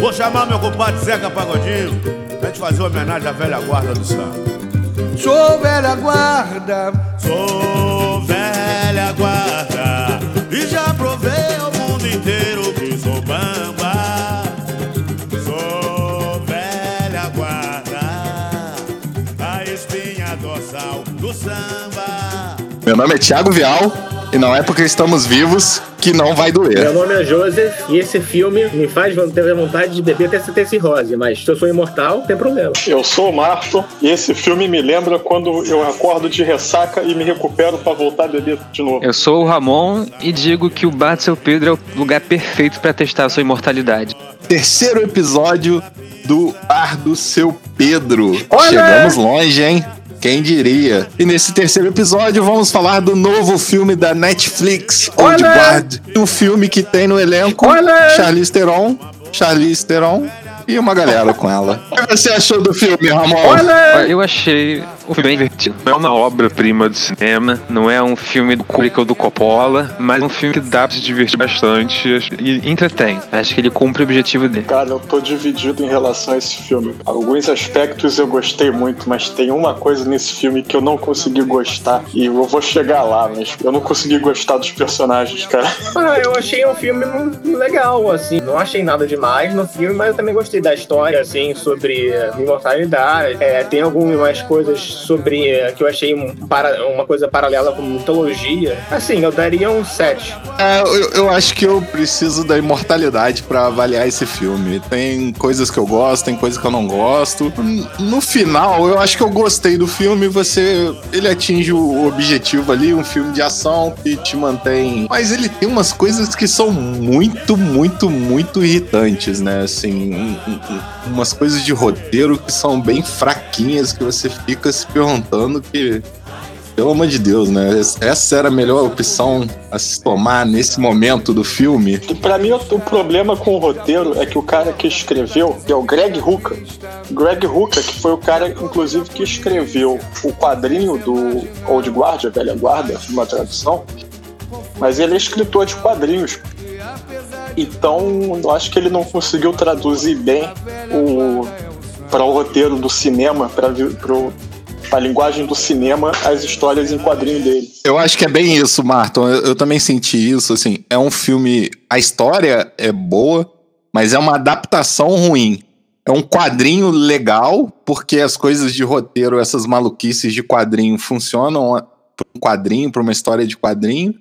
Vou chamar meu compadre Zeca Pagodinho pra gente fazer uma homenagem à velha guarda do samba. Sou velha guarda, Sou velha guarda e já provei ao mundo inteiro que sou bamba. Sou velha guarda, a espinha dorsal do samba. Meu nome é Thiago Vial e não é porque estamos vivos que não vai Meu doer. nome é Joseph e esse filme me faz ter vontade de beber até ter cirrose, mas se eu sou imortal, tem problema. Eu sou o Marto e esse filme me lembra quando eu acordo de ressaca e me recupero pra voltar a beber de novo. Eu sou o Ramon e digo que o Bar do Seu Pedro é o lugar perfeito pra testar a sua imortalidade. Terceiro episódio do Bar do Seu Pedro. Olha! Chegamos longe, hein? Quem diria? E nesse terceiro episódio vamos falar do novo filme da Netflix, Old Olha! Guard. Um filme que tem no elenco Olha! Charlize Theron, Charlize Theron e uma galera com ela. O que você achou do filme, Ramon? Olha, Eu achei o filme bem divertido. Não é uma obra-prima do cinema, não é um filme do Kubrick ou do Coppola, mas é um filme que dá pra se divertir bastante e entretém. Acho que ele cumpre o objetivo dele. Cara, eu tô dividido em relação a esse filme. Alguns aspectos eu gostei muito, mas tem uma coisa nesse filme que eu não consegui gostar. E eu vou chegar lá, mas eu não consegui gostar dos personagens, cara. Ah, eu achei um filme legal, assim. Não achei nada demais no filme, mas eu também gostei da história, assim, sobre imortalidade. É, tem algumas coisas sobre eh, que eu achei um para- uma coisa paralela com mitologia. Assim, eu daria um 7. É, eu, eu acho que eu preciso da imortalidade pra avaliar esse filme. Tem coisas que eu gosto, tem coisas que eu não gosto. No final, eu acho que eu gostei do filme. Você, ele atinge o objetivo ali, um filme de ação que te mantém. Mas ele tem umas coisas que são muito, muito, muito irritantes, né? Assim, um- um- umas coisas de roteiro que são bem fraquinhas que você fica se perguntando que pelo amor de Deus, né? Essa era a melhor opção a se tomar nesse momento do filme. Pra mim, o problema com o roteiro é que o cara que escreveu, que é o Greg Hooker. Greg Hooker, que foi o cara, inclusive, que escreveu o quadrinho do Old Guard, a Velha Guarda, uma tradução. Mas ele é escritor de quadrinhos. Então, eu acho que ele não conseguiu traduzir bem o para o roteiro do cinema, para a linguagem do cinema, as histórias em quadrinho dele. Eu acho que é bem isso, Marton. Eu, eu também senti isso, assim. É um filme. A história é boa, mas é uma adaptação ruim. É um quadrinho legal, porque as coisas de roteiro, essas maluquices de quadrinho funcionam para um quadrinho, para uma história de quadrinho.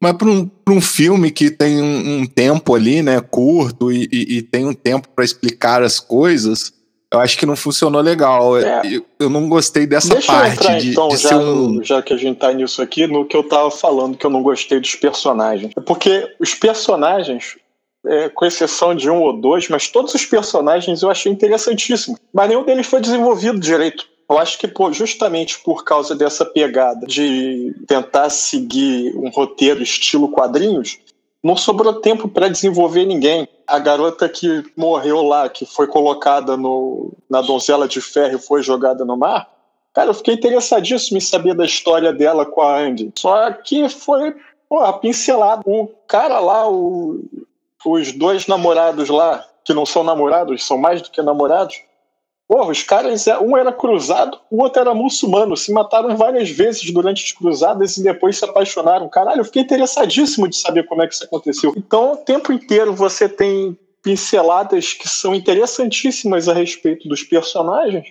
Mas para um, um filme que tem um, um tempo ali, né, curto, e, e- e tem um tempo para explicar as coisas, eu acho que não funcionou legal. É. Eu, eu não gostei dessa Deixa eu parte entrar de, então, de já, um. já que a gente tá nisso aqui, no que eu tava falando que eu não gostei dos personagens. É Porque os personagens, é, com exceção de um ou dois, mas todos os personagens eu achei interessantíssimos. Mas nenhum deles foi desenvolvido direito. Eu acho que pô, justamente por causa dessa pegada de tentar seguir um roteiro estilo quadrinhos, não sobrou tempo para desenvolver ninguém. A garota que morreu lá, que foi colocada no, na donzela de ferro e foi jogada no mar, Cara, eu fiquei interessadíssimo em saber da história dela com a Andy. Só que foi, porra, pincelado. O cara lá, o- os dois namorados lá, que não são namorados, são mais do que namorados. Porra, os caras, é, um era cruzado, o outro era muçulmano. Se mataram várias vezes durante as cruzadas e depois se apaixonaram. Caralho, eu fiquei interessadíssimo de saber como é que isso aconteceu. Então, o tempo inteiro você tem pinceladas que são interessantíssimas a respeito dos personagens,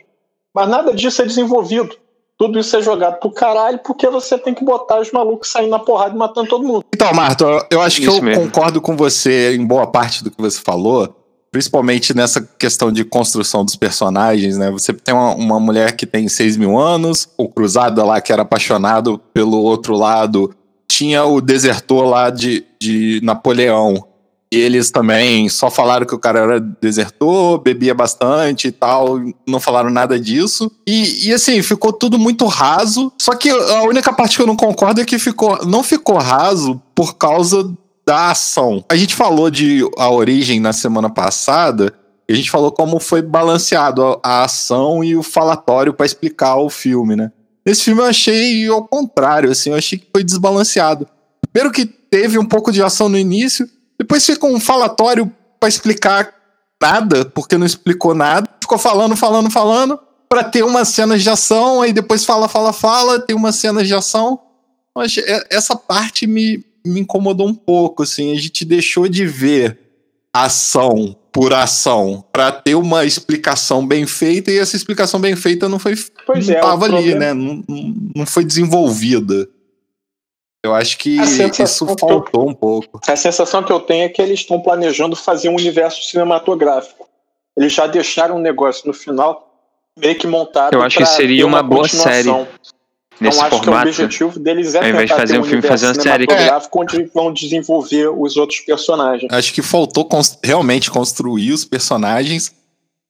mas nada disso é desenvolvido. Tudo isso é jogado pro caralho porque você tem que botar os malucos saindo na porrada e matando todo mundo. Então, Marto, eu- acho que Isso eu mesmo. concordo com você em boa parte do que você falou, principalmente nessa questão de construção dos personagens, né? Você tem uma, uma mulher que tem 6 mil anos, o cruzado lá que era apaixonado pelo outro lado, tinha o desertor lá de, de Napoleão. E eles também só falaram que o cara era desertor, bebia bastante e tal, não falaram nada disso. E, e assim, ficou tudo muito raso. Só que a única parte que eu não concordo é que ficou, não ficou raso por causa da ação. A gente falou de a origem na semana passada, e a gente falou como foi balanceado a, ação e o falatório para explicar o filme, né? Nesse filme eu achei ao contrário, assim, eu achei que foi desbalanceado. Primeiro que teve um pouco de ação no início, depois fica um falatório para explicar nada, porque não explicou nada. Ficou falando, falando, falando, para ter uma cena de ação, aí depois fala, fala, fala, tem uma cena de ação. Mas essa parte me, me incomodou um pouco, assim. A gente deixou de ver ação por ação para ter uma explicação bem feita e essa explicação bem feita não foi pois não é, tava ali, né? Não, não foi desenvolvida. Eu acho que isso faltou eu, um pouco. A sensação que eu tenho é que eles estão planejando fazer um universo cinematográfico. Eles já deixaram um negócio no final meio que montado. Eu acho que seria uma, uma boa série. Nesse então, acho formato, que o objetivo deles é ao invés de fazer um, um filme, fazer uma série. É. onde vão desenvolver os outros personagens. Acho que faltou cons realmente construir os personagens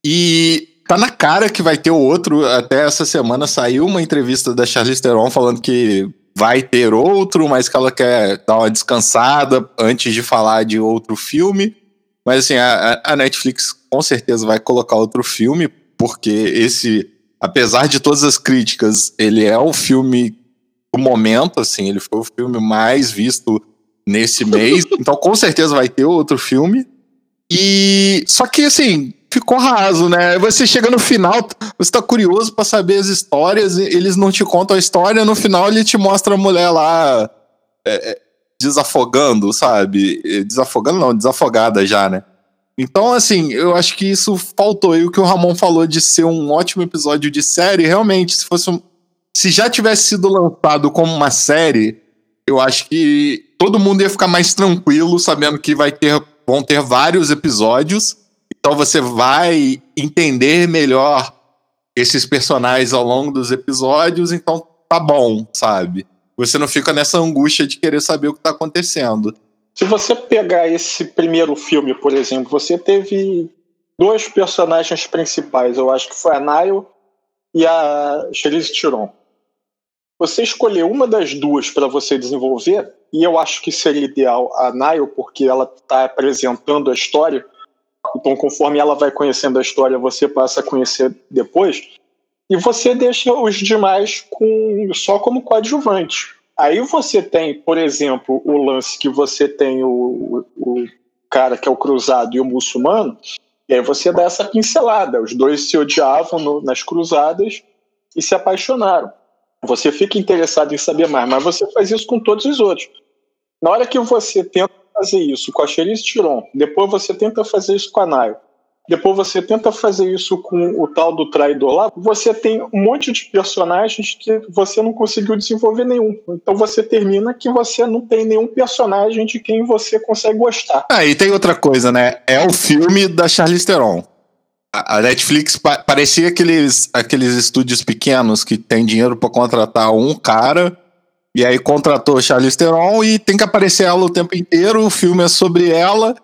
e tá na cara que vai ter o outro. Até essa semana saiu uma entrevista da Charlize Theron falando que vai ter outro, mas que ela quer dar uma descansada antes de falar de outro filme. Mas assim, a, a Netflix com certeza vai colocar outro filme, porque esse, apesar de todas as críticas, ele é o filme do momento, assim, ele foi o filme mais visto nesse mês. Então com certeza vai ter outro filme. E só que assim, ficou raso, né? Você chega no final, você tá curioso para saber as histórias, eles não te contam a história, no final ele te mostra a mulher lá é, é desafogando, sabe? É, desafogando não, desafogada já, né? Então, assim, eu acho que isso faltou. E o que o Ramon falou de ser um ótimo episódio de série, realmente, se fosse um, Se já tivesse sido lançado como uma série, eu acho que todo mundo ia ficar mais tranquilo, sabendo que vai ter, vão ter vários episódios então você vai entender melhor esses personagens ao longo dos episódios, então tá bom, sabe? Você não fica nessa angústia de querer saber o que tá acontecendo. Se você pegar esse primeiro filme, por exemplo, você teve dois personagens principais. Eu acho que foi a Nile e a Charlize Theron. Você escolher uma das duas para você desenvolver, e eu acho que seria ideal a Nile, porque ela está apresentando a história, então, conforme ela vai conhecendo a história, você passa a conhecer depois. E você deixa os demais com, só como coadjuvante. Aí você tem, por exemplo, o lance que você tem o, o cara que é o cruzado e o muçulmano, e aí você dá essa pincelada. Os dois se odiavam no, nas cruzadas e se apaixonaram. Você fica interessado em saber mais, mas você faz isso com todos os outros. Na hora que você tenta fazer isso com a Cherise Tiron, depois você tenta fazer isso com a Nayo, depois você tenta fazer isso com o tal do traidor lá, você tem um monte de personagens que você não conseguiu desenvolver nenhum. Então você termina que você não tem nenhum personagem de quem você consegue gostar. Ah, e tem outra coisa, né? É o filme da Charlize Theron. A Netflix pa parecia aqueles, aqueles estúdios pequenos que tem dinheiro para contratar um cara e aí contratou Charlize Theron e tem que aparecer ela o tempo inteiro, o filme é sobre ela.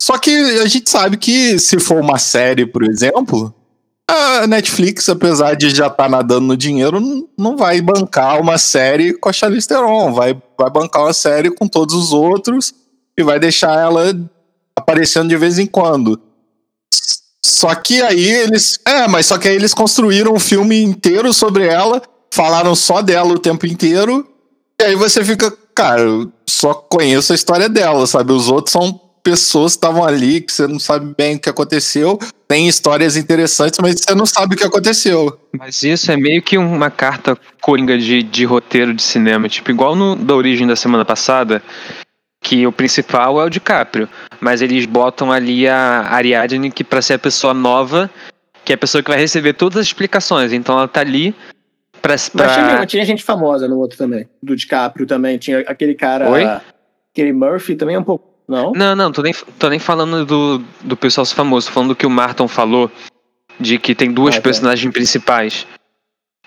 Só que a gente sabe que se for uma série, por exemplo, a Netflix, apesar de já estar tá nadando no dinheiro, não vai bancar uma série com a Charlize Theron, vai, vai bancar uma série com todos os outros e vai deixar ela aparecendo de vez em quando. Só que aí eles. É, mas só que aí eles construíram um filme inteiro sobre ela, falaram só dela o tempo inteiro e aí você fica, cara, só conheço a história dela, sabe? Os outros são pessoas estavam ali, que você não sabe bem o que aconteceu. Tem histórias interessantes, mas você não sabe o que aconteceu. Mas isso é meio que uma carta coringa de, de roteiro de cinema. Tipo, igual no da origem da semana passada, que o principal é o DiCaprio. Mas eles botam ali a Ariadne, que pra ser a pessoa nova, que é a pessoa que vai receber todas as explicações. Então ela tá ali Pra, pra... Mas tinha, tinha, gente famosa no outro também. Do DiCaprio também. Tinha aquele cara. Oi? Aquele Murphy também é um pouco. Não? Não, não, tô nem, tô nem falando do, do pessoal famoso, tô falando do que o Martin falou. De que tem duas ah, tá. personagens principais.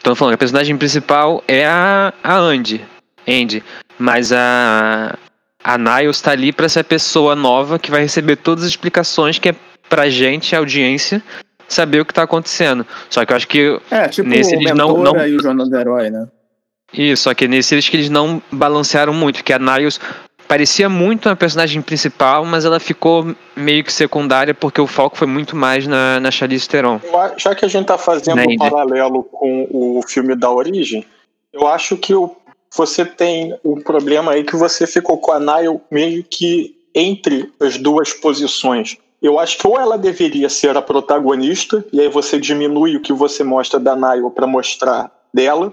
Tô falando que a personagem principal é a, a Andy. Andy. Mas a. A Niles tá ali pra ser a pessoa nova que vai receber todas as explicações que é pra gente, a audiência, saber o que tá acontecendo. Só que eu acho que é, tipo nesse eles não, não e o Jornal do Herói, né? Isso, só que nesse eles que eles não balancearam muito, que a Niles parecia muito a personagem principal, mas ela ficou meio que secundária porque o foco foi muito mais na, na Charlize Theron. Já que a gente tá fazendo um paralelo com o filme da origem, eu acho que o, você tem um problema aí que você ficou com a Nile meio que entre as duas posições. Eu acho que ou ela deveria ser a protagonista, e aí você diminui o que você mostra da Nayo para mostrar dela.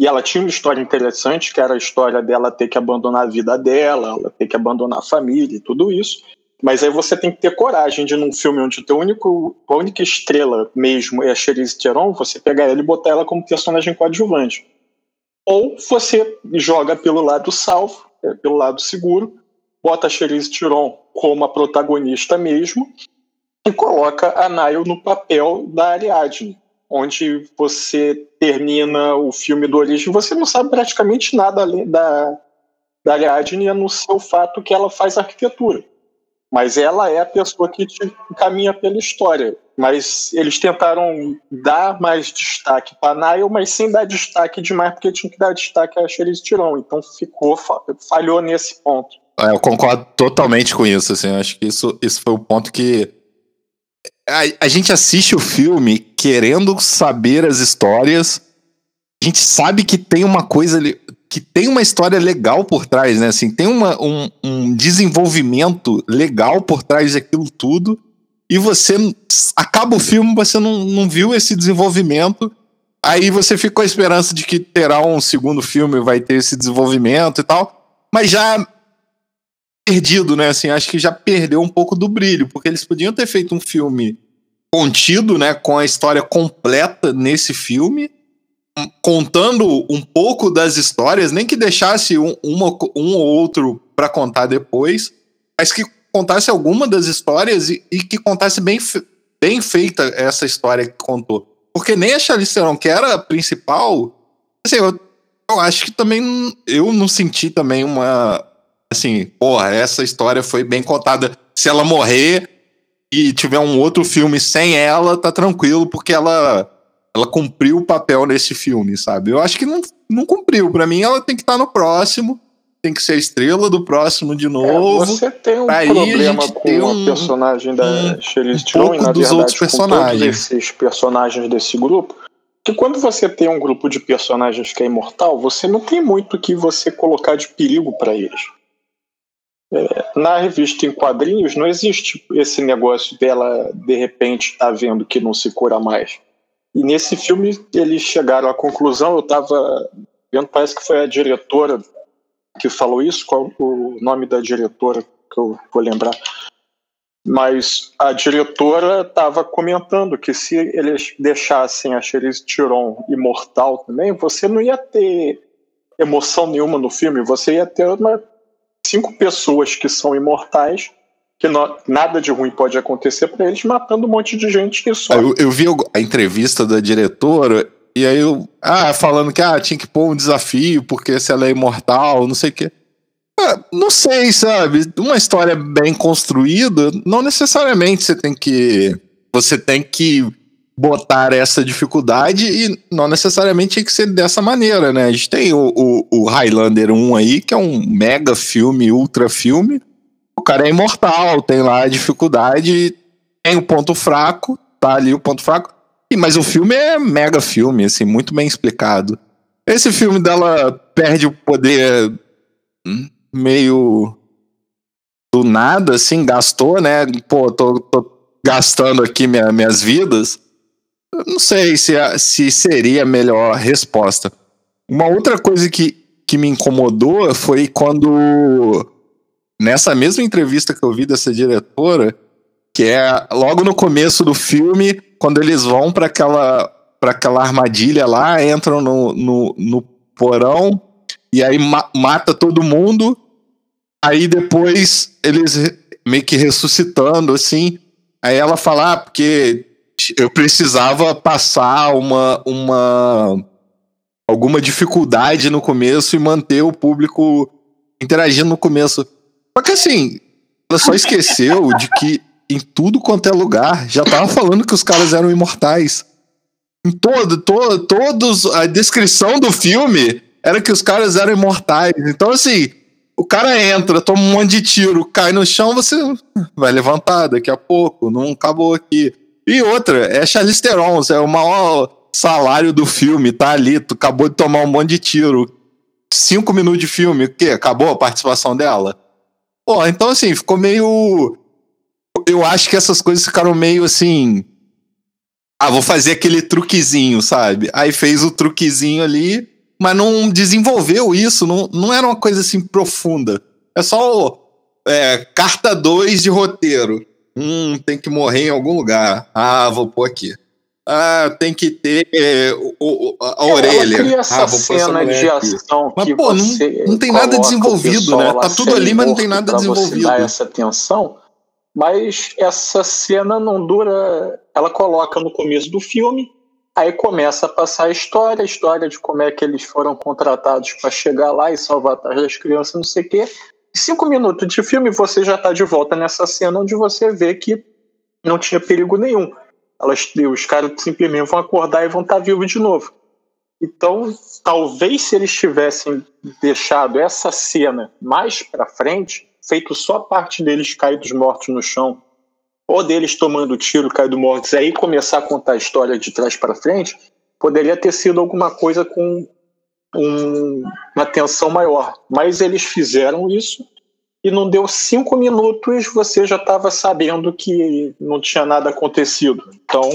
E ela tinha uma história interessante, que era a história dela ter que abandonar a vida dela, ela ter que abandonar a família e tudo isso. Mas aí você tem que ter coragem de, num filme onde o teu único, a única estrela mesmo é a Charlize Theron, você pegar ela e botar ela como personagem coadjuvante. Ou você joga pelo lado salvo, é, pelo lado seguro, bota a Charlize Theron como a protagonista mesmo e coloca a Nile no papel da Ariadne, onde você termina o filme do Origem, você não sabe praticamente nada além da, da Ariadne, a não ser o fato que ela faz arquitetura. Mas ela é a pessoa que te caminha pela história. Mas eles tentaram dar mais destaque para Nile, mas sem dar destaque demais, porque tinha que dar destaque a Charlize Theron. Então ficou, falhou nesse ponto. É, eu concordo totalmente com isso, assim, acho que isso, isso foi o ponto que a, a gente assiste o filme querendo saber as histórias, a gente sabe que tem uma coisa ali, que tem uma história legal por trás, né, assim, tem uma, um, um desenvolvimento legal por trás daquilo tudo, e você acaba o filme, você não, não viu esse desenvolvimento, aí você fica com a esperança de que terá um segundo filme, vai ter esse desenvolvimento e tal, mas já perdido, né? Assim, acho que já perdeu um pouco do brilho, porque eles podiam ter feito um filme contido, né, com a história completa nesse filme, contando um pouco das histórias, nem que deixasse um, uma, um ou outro para contar depois, mas que contasse alguma das histórias e, e que contasse bem, bem feita essa história que contou. Porque nem a Charlize Theron, que era a principal, assim, eu, eu acho que também eu não senti também uma, assim, porra, essa história foi bem contada. Se ela morrer e tiver um outro filme sem ela, tá tranquilo, porque ela ela cumpriu o papel nesse filme, sabe? Eu acho que não, não cumpriu. Para mim, ela tem que estar tá no próximo, tem que ser a estrela do próximo de novo. É, você tem um problema com um, personagem da um, Charlize Theron um e, na dos verdade, outros personagens. todos esses personagens desse grupo, que quando você tem um grupo de personagens que é imortal, você não tem muito que você colocar de perigo para eles. É, na revista em quadrinhos não existe esse negócio dela de repente tá vendo que não se cura mais. E nesse filme eles chegaram à conclusão, eu estava vendo, parece que foi a diretora que falou isso, qual o nome da diretora que eu vou lembrar. Mas a diretora estava comentando que se eles deixassem a Cherise Tiron imortal também, você não ia ter emoção nenhuma no filme, você ia ter uma cinco pessoas que são imortais, que não, nada de ruim pode acontecer para eles, matando um monte de gente que só. Eu, eu vi a entrevista da diretora e aí eu. Ah, falando que ah, tinha que pôr um desafio, porque se ela é imortal, não sei o quê. Ah, não sei, sabe? Uma história bem construída, não necessariamente você tem que. Você tem que botar essa dificuldade e não necessariamente tem que ser dessa maneira, né? A gente tem o, o, o, Highlander 1 aí, que é um mega filme, ultra filme. O cara é imortal, tem lá a dificuldade, tem o ponto fraco, tá ali o ponto fraco. E, mas o filme é mega filme, assim, muito bem explicado. Esse filme dela perde o poder hum, meio do nada, assim, gastou, né? Pô, tô, tô gastando aqui minha, minhas vidas não sei se, se seria a melhor resposta. Uma outra coisa que, que me incomodou foi quando, nessa mesma entrevista que eu vi dessa diretora, que é logo no começo do filme, quando eles vão para aquela, pra aquela armadilha lá, entram no, no, no porão e aí ma mata todo mundo. Aí depois eles meio que ressuscitando, assim. Aí ela fala, ah, porque eu precisava passar uma, uma alguma dificuldade no começo e manter o público interagindo no começo. Só que assim, ela só esqueceu de que em tudo quanto é lugar já tava falando que os caras eram imortais. Em todo, todo, todos a descrição do filme era que os caras eram imortais. Então assim, o cara entra, toma um monte de tiro, cai no chão, você vai levantar daqui a pouco, não acabou aqui. E outra, é Charlize Theron, é o maior salário do filme, tá ali, tu acabou de tomar um monte de tiro. Cinco minutos de filme, o quê? Acabou a participação dela? Pô, então assim, ficou meio. eu acho que essas coisas ficaram meio assim. Ah, vou fazer aquele truquezinho, sabe? Aí fez o truquezinho ali, mas não desenvolveu isso, não, não era uma coisa assim profunda. É só é, carta 2 de roteiro. Hum, tem que morrer em algum lugar. Ah, vou pôr aqui. Ah, tem que ter é, o, a É, orelha. Cria essa ah, vou pôr cena de ação Mas, que pô, não- não tem nada desenvolvido, né? Tá tudo ali, mas não tem nada pra você desenvolvido. dar essa tensão, mas essa cena não dura. Ela coloca no começo do filme, aí começa a passar a história, a história de como é que eles foram contratados para chegar lá e salvar as crianças, não sei o quê. Cinco minutos de filme, você já está de volta nessa cena onde você vê que não tinha perigo nenhum. Elas, os caras simplesmente vão acordar e vão estar vivos de novo. Então, talvez se eles tivessem deixado essa cena mais pra frente, feito só a parte deles caídos mortos no chão, ou deles tomando tiro, caídos mortos, aí começar a contar a história de trás pra frente, poderia ter sido alguma coisa com um- uma tensão maior. Mas eles fizeram isso e não deu cinco minutos, você já estava sabendo que não tinha nada acontecido. Então,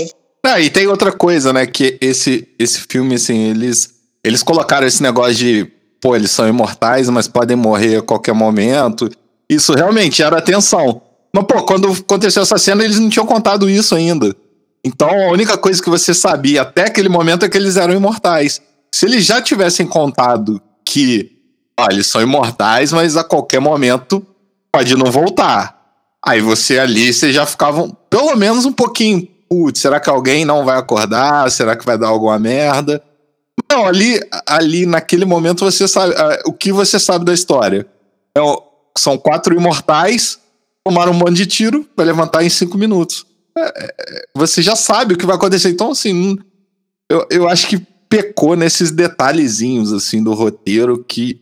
Ah, e tem outra coisa, né? Que esse, esse filme, assim, eles, eles colocaram esse negócio de, pô, eles são imortais, mas podem morrer a qualquer momento. Isso realmente era atenção. Mas, pô, quando aconteceu essa cena, eles não tinham contado isso ainda. Então, a única coisa que você sabia até aquele momento é que eles eram imortais. Se eles já tivessem contado que, ó, eles são imortais, mas a qualquer momento pode não voltar. Aí você ali, você já ficava pelo menos um pouquinho. Putz, será que alguém não vai acordar? Será que vai dar alguma merda? Não, ali, ali naquele momento você sabe. ah, O que você sabe da história? É são quatro imortais, tomaram um monte de tiro, vai levantar em cinco minutos. É, é, você já sabe o que vai acontecer. Então, assim, eu, eu acho que pecou nesses detalhezinhos, assim, do roteiro, que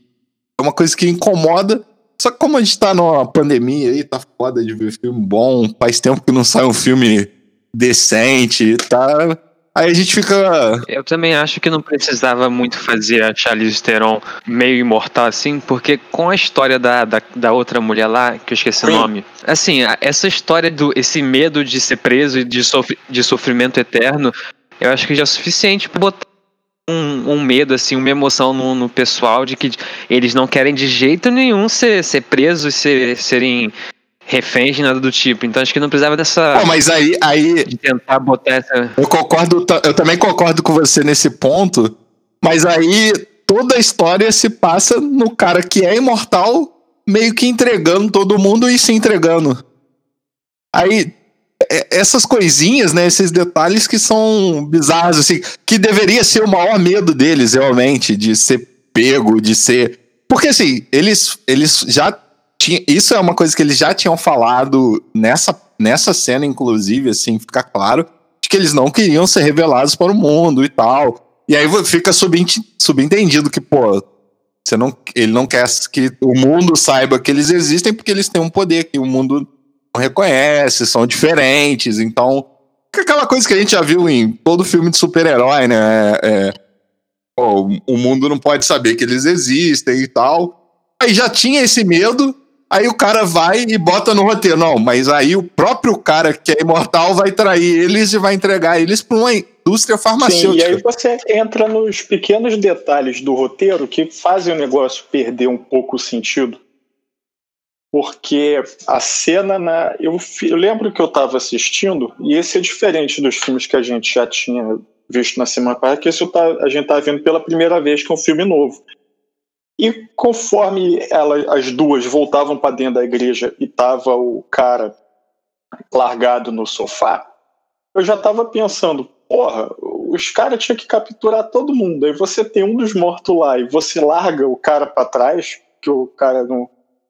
é uma coisa que incomoda. Só que como a gente tá numa pandemia aí, tá foda de ver filme bom, faz tempo que não sai um filme decente, tá? Aí a gente fica. Eu também acho que não precisava muito fazer a Charlize Theron meio imortal assim, porque com a história da, da, da outra mulher lá, que eu esqueci o Sim. nome, assim, essa história do esse medo de ser preso e de, sofri, de sofrimento eterno, eu acho que já é suficiente pra botar um, um medo, assim, uma emoção no, no pessoal de que eles não querem de jeito nenhum ser, ser presos, ser, serem reféns, nada do tipo. Então acho que não precisava dessa. Pô, mas aí, aí de tentar botar essa. eu concordo, eu também concordo com você nesse ponto, mas aí toda a história se passa no cara que é imortal, meio que entregando todo mundo e se entregando. Aí, essas coisinhas, né, esses detalhes que são bizarros, assim, que deveria ser o maior medo deles, realmente, de ser pego, de ser. Porque, assim, eles, eles já tinham. Isso é uma coisa que eles já tinham falado nessa, nessa cena, inclusive, assim, fica claro, de que eles não queriam ser revelados para o mundo e tal. E aí fica subent- subentendido que, pô, você não, ele não quer que o mundo saiba que eles existem porque eles têm um poder que o mundo reconhece, são diferentes. Então, é aquela coisa que a gente já viu em todo filme de super-herói, né? É, é, pô, o mundo não pode saber que eles existem e tal. Aí já tinha esse medo, aí o cara vai e bota no roteiro. Não, mas aí o próprio cara que é imortal vai trair eles e vai entregar eles para uma indústria Sim, farmacêutica. e aí você entra nos pequenos detalhes do roteiro que fazem o negócio perder um pouco o sentido. Porque a cena na. Eu, fi- eu lembro que eu estava assistindo, e esse é diferente dos filmes que a gente já tinha visto na semana passada, que esse eu tá- a gente tá vendo pela primeira vez, que é um filme novo. E conforme ela, as duas voltavam para dentro da igreja e tava o cara largado no sofá, eu já estava pensando, porra, os caras tinham que capturar todo mundo. Aí você tem um dos mortos lá e você larga o cara para trás, que o cara não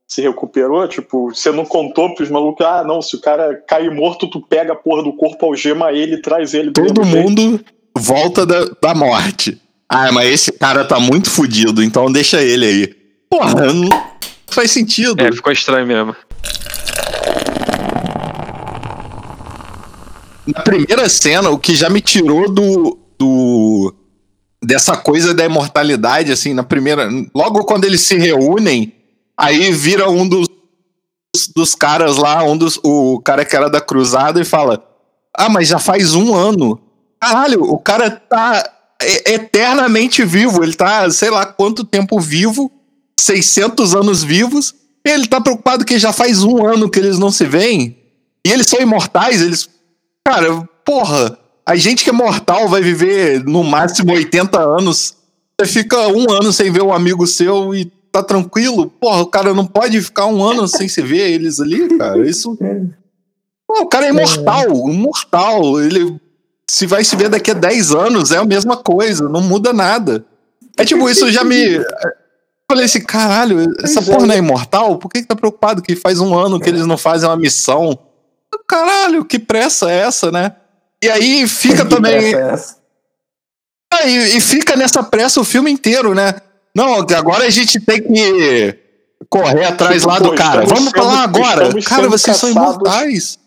se recuperou, tipo, você não contou pros malucos, ah, não, se o cara cair morto, tu pega a porra do corpo, algema ele e traz ele. do Todo mesmo jeito. mundo volta da, da morte. Ah, mas esse cara tá muito fudido, então deixa ele aí. Porra, não faz sentido. É, ficou estranho mesmo. Na primeira cena, o que já me tirou do, do dessa coisa da imortalidade, assim, na primeira. Logo quando eles se reúnem, aí vira um dos dos, caras lá, um dos, o cara que era da cruzada, e fala: Ah, mas já faz um ano. Caralho, o cara tá eternamente vivo. Ele tá, sei lá quanto tempo vivo, 600 anos vivos. Ele tá preocupado que já faz um ano que eles não se veem. E eles são imortais, eles. Cara, porra, a gente que é mortal vai viver no máximo 80 anos. Você fica um ano sem ver um amigo seu e tá tranquilo. Porra, o cara não pode ficar um ano sem se ver eles ali, cara. Isso. Pô, o cara é imortal, imortal. Ele se vai se ver daqui a 10 anos, é a mesma coisa, não muda nada. É tipo, isso já me. Falei assim, caralho, essa é. porra não é imortal? Por que, que tá preocupado que faz um ano que eles não fazem uma missão? Caralho, que pressa é essa, né? E aí fica também. Ah, e, e fica nessa pressa o filme inteiro, né? Não, agora a gente tem que correr atrás Tipo, lá do cara. Vamos sendo- falar agora. Cara, vocês são caçados. imortais.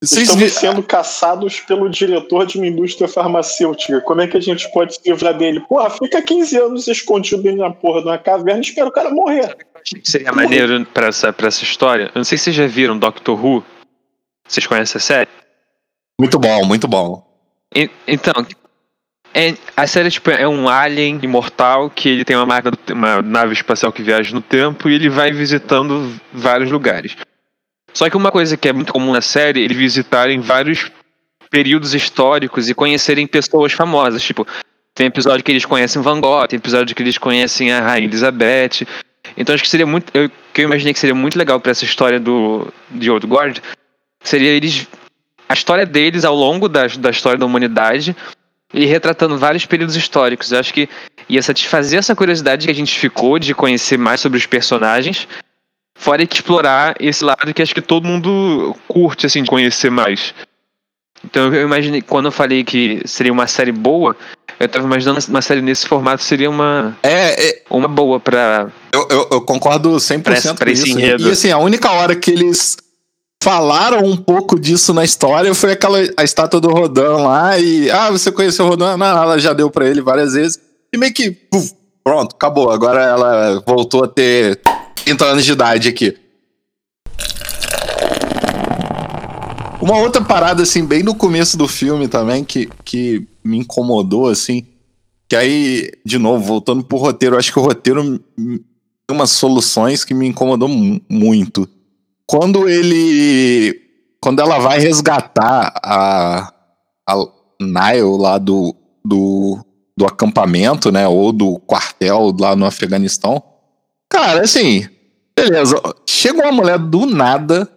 Vocês Estamos vi- sendo caçados pelo diretor de uma indústria farmacêutica. Como é que a gente pode se livrar dele? Porra, fica 15 anos escondido dentro da porra de uma caverna e espera o cara morrer. Seria maneiro pra essa, pra essa história. Eu não sei se vocês já viram Doctor Who. Vocês conhecem a série? Muito bom, muito bom. E- então, é, a série tipo, é um alien imortal que ele tem uma máquina, uma nave espacial que viaja no tempo e ele vai visitando vários lugares. Só que uma coisa que é muito comum na série, ele visitarem vários períodos históricos e conhecerem pessoas famosas. Tipo, tem episódio que eles conhecem Van Gogh, tem episódio que eles conhecem a Rainha Elizabeth. Então acho que seria muito. Eu, que eu imaginei que seria muito legal pra essa história do de Old Guard seria eles. A história deles ao longo da, da história da humanidade e retratando vários períodos históricos. Eu acho que ia satisfazer essa curiosidade que a gente ficou de conhecer mais sobre os personagens, fora que explorar esse lado que acho que todo mundo curte, assim, de conhecer mais. Então eu imaginei, quando eu falei que seria uma série boa, eu tava imaginando uma série nesse formato seria uma, É, é, uma boa pra. eu, eu, eu concordo 100% Pra esse- com pra esse isso. enredo. E assim, a única hora que eles falaram um pouco disso na história foi aquela a estátua do Rodan lá e ah, você conheceu o Rodan? Não, ela já deu pra ele várias vezes. E meio que puf, pronto, acabou. Agora ela voltou a ter 30 anos de idade aqui. Uma outra parada, assim, bem no começo do filme também, que, que me incomodou, assim, que aí, de novo, voltando pro roteiro, acho que o roteiro tem umas soluções que me incomodou mu- muito. Quando ele. Quando ela vai resgatar a, a Nile lá do, do, do acampamento, né? Ou do quartel lá no Afeganistão. Cara, assim, beleza. Chega uma mulher do nada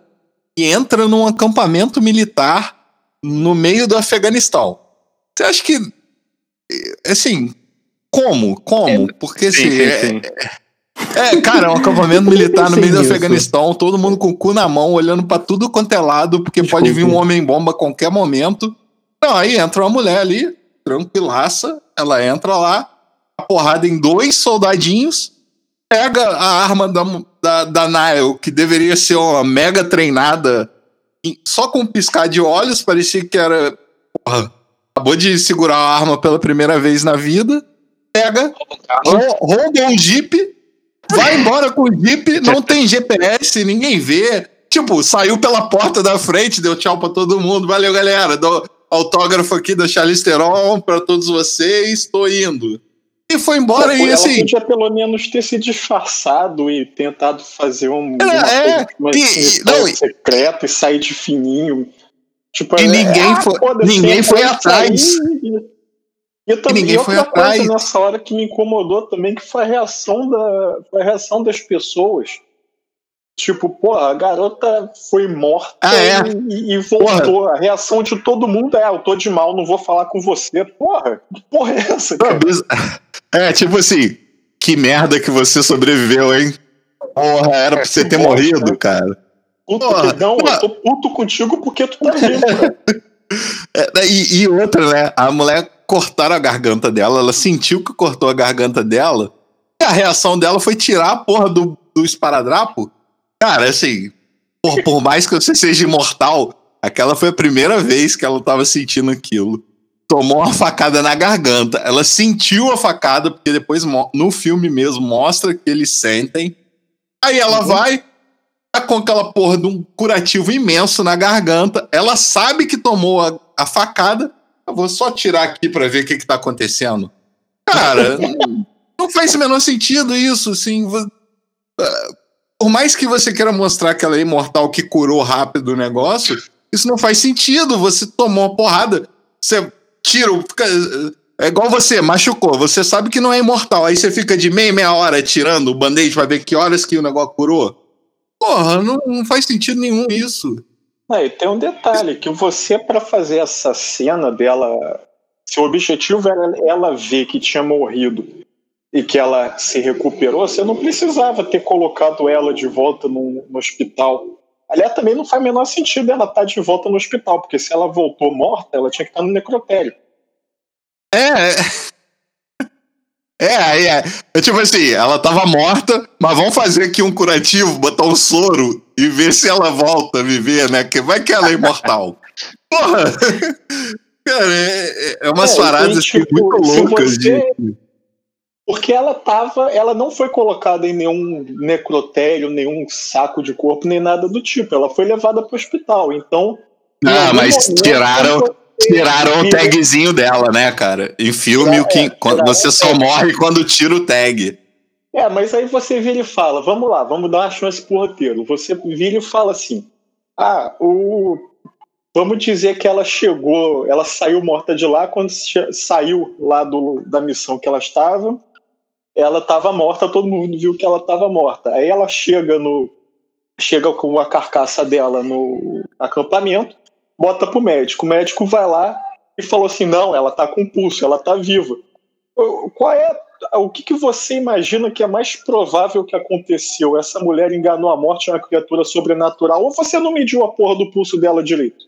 e entra num acampamento militar no meio do Afeganistão. Você acha que. Assim, como? Como? Porque assim. Sim, sim, é- sim. É, cara, é um acampamento militar no meio do. Afeganistão, todo mundo com o cu na mão, olhando pra tudo quanto é lado, porque pode vir um homem-bomba a qualquer momento. Não, aí entra uma mulher ali, tranquilaça, ela entra lá, a porrada em dois soldadinhos, pega a arma da, da, da Nile, que deveria ser uma mega treinada, só com um piscar de olhos, parecia que era. Porra, acabou de segurar a arma pela primeira vez na vida, pega, rou- rouba um jeep, vai embora com o jeep, não tem GPS, ninguém vê. Tipo, saiu pela porta da frente, deu tchau pra todo mundo. Valeu, galera. Dou autógrafo aqui da Charlize Theron pra todos vocês, tô indo. E foi embora Pô, e ela assim. podia pelo menos ter se disfarçado e tentado fazer um, É, uma é, e- e- não, secreta e sair de fininho. Tipo, E é, ninguém ah, foi- ninguém foi atrás. sair E, e, também, ninguém e outra foi atrás. nessa hora que me incomodou também, que foi a reação, da, foi a reação das pessoas. Tipo, pô, a garota foi morta Ah, é? e, e voltou. A reação de todo mundo é: "Ah, eu tô de mal, não vou falar com você. Porra, que porra é essa, cara? É, tipo assim, que merda que você sobreviveu, hein? Porra, era pra você ter bosta, morrido, né? cara. Puto, Porra, não, porra. eu tô puto contigo porque tu tá vivo, cara. É, e, e outra, né? A mulher cortaram a garganta dela, ela sentiu que cortou a garganta dela, e a reação dela foi tirar a porra do, do esparadrapo. Cara, assim, por, por mais que você seja imortal, aquela foi a primeira vez que ela tava sentindo aquilo. Tomou uma facada na garganta. Ela sentiu a facada, porque depois no filme mesmo mostra que eles sentem. Aí ela vai, tá com aquela porra de um curativo imenso na garganta. Ela sabe que tomou a, a facada. Eu vou só tirar aqui pra ver o que, que tá acontecendo. Cara, não, não faz o menor sentido isso, assim. ah, Por mais que você queira mostrar que ela é imortal que curou rápido o negócio, isso não faz sentido. Você tomou uma porrada, você tira, fica, é igual você, machucou, você sabe que não é imortal, aí você fica de meia, meia hora tirando o band-aid pra ver que horas que o negócio curou. Porra, não, não faz sentido nenhum isso. É, e tem um detalhe, que você, pra fazer essa cena dela, se o objetivo era ela ver que tinha morrido e que ela se recuperou, você não precisava ter colocado ela de volta no, no hospital. Aliás, também não faz o menor sentido ela estar de volta no hospital, porque se ela voltou morta, ela tinha que estar no necrotério. É. É, aí é, é tipo assim, ela tava morta, mas vamos fazer aqui um curativo, botar um soro e ver se ela volta a viver, né? Que vai que ela é imortal. Porra! Cara, é, é umas É, paradas e, assim, tipo, muito loucas você- de. Porque ela tava, ela não foi colocada em nenhum necrotério, nenhum saco de corpo, nem nada do tipo. Ela foi levada para o hospital. Então. Ah, mas momento, tiraram- Tiraram o tagzinho dela, né, cara? Em filme, É, o que, quando tiraram você só morre quando tira o tag. É, mas aí você vira e fala, vamos lá, vamos dar uma chance pro roteiro. Você vira e fala assim, ah, o... vamos dizer que ela chegou, ela saiu morta de lá, quando saiu lá do, da missão que ela estava, ela estava morta, todo mundo viu que ela estava morta. Aí ela chega no chega com a carcaça dela no acampamento, bota pro médico. O médico vai lá e falou assim: não, ela tá com pulso, ela tá viva. Qual é o que, que você imagina que é mais provável que aconteceu? Essa mulher enganou a morte de uma criatura sobrenatural ou você não mediu a porra do pulso dela direito?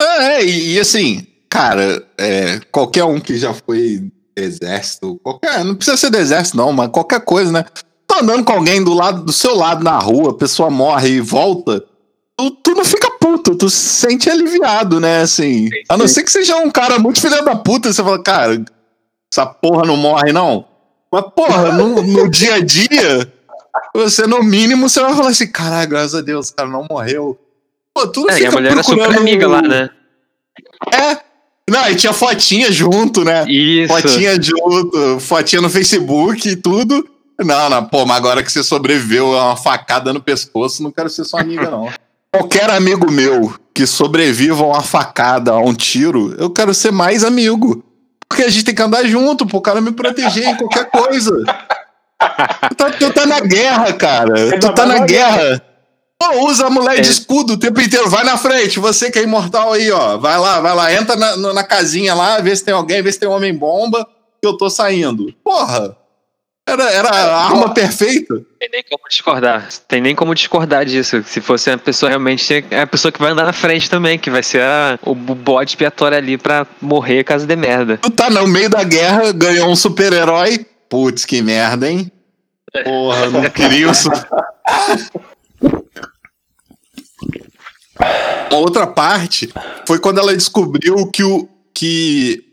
É, e, e assim, cara, é, qualquer um que já foi exército, qualquer, não precisa ser do exército não, mas qualquer coisa, né? Tá andando com alguém do lado do seu lado na rua, a pessoa morre e volta, tu, tu não fica puto, tu se sente aliviado, né? Assim, a não ser que seja um cara muito filho da puta, você fala, cara, essa porra não morre não. Mas porra, no, no dia a dia, você no mínimo você vai falar assim, caralho, graças a Deus, o cara não morreu. Pô, tu não É, e a fica mulher era super procurando- amiga lá, né? é. Não, e tinha fotinha junto, né? Isso. Fotinha junto, fotinha no Facebook e tudo. Não, não, pô, mas agora que você sobreviveu a uma facada no pescoço, não quero ser sua amiga, não. Qualquer amigo meu que sobreviva a uma facada, a um tiro, eu quero ser mais amigo. Porque a gente tem que andar junto, pro cara me proteger em qualquer coisa. Tu tá, tu tá na guerra, cara. Tu tá na guerra. Pô, usa a mulher de É. escudo o tempo inteiro. Vai na frente, você que é imortal aí, ó. Vai lá, vai lá. Entra na, na casinha lá, vê se tem alguém, vê se tem um homem-bomba, que eu tô saindo. Porra! Era, era a arma perfeita. Tem nem como discordar. Tem nem como discordar disso. Se fosse a pessoa realmente. É a pessoa que vai andar na frente também, que vai ser a, o bode expiatório ali pra morrer caso dê merda. Tu tá no meio da guerra, ganhou um super-herói. Putz, que merda, hein? Porra, não queria isso. Uma outra parte foi quando ela descobriu que, o, que,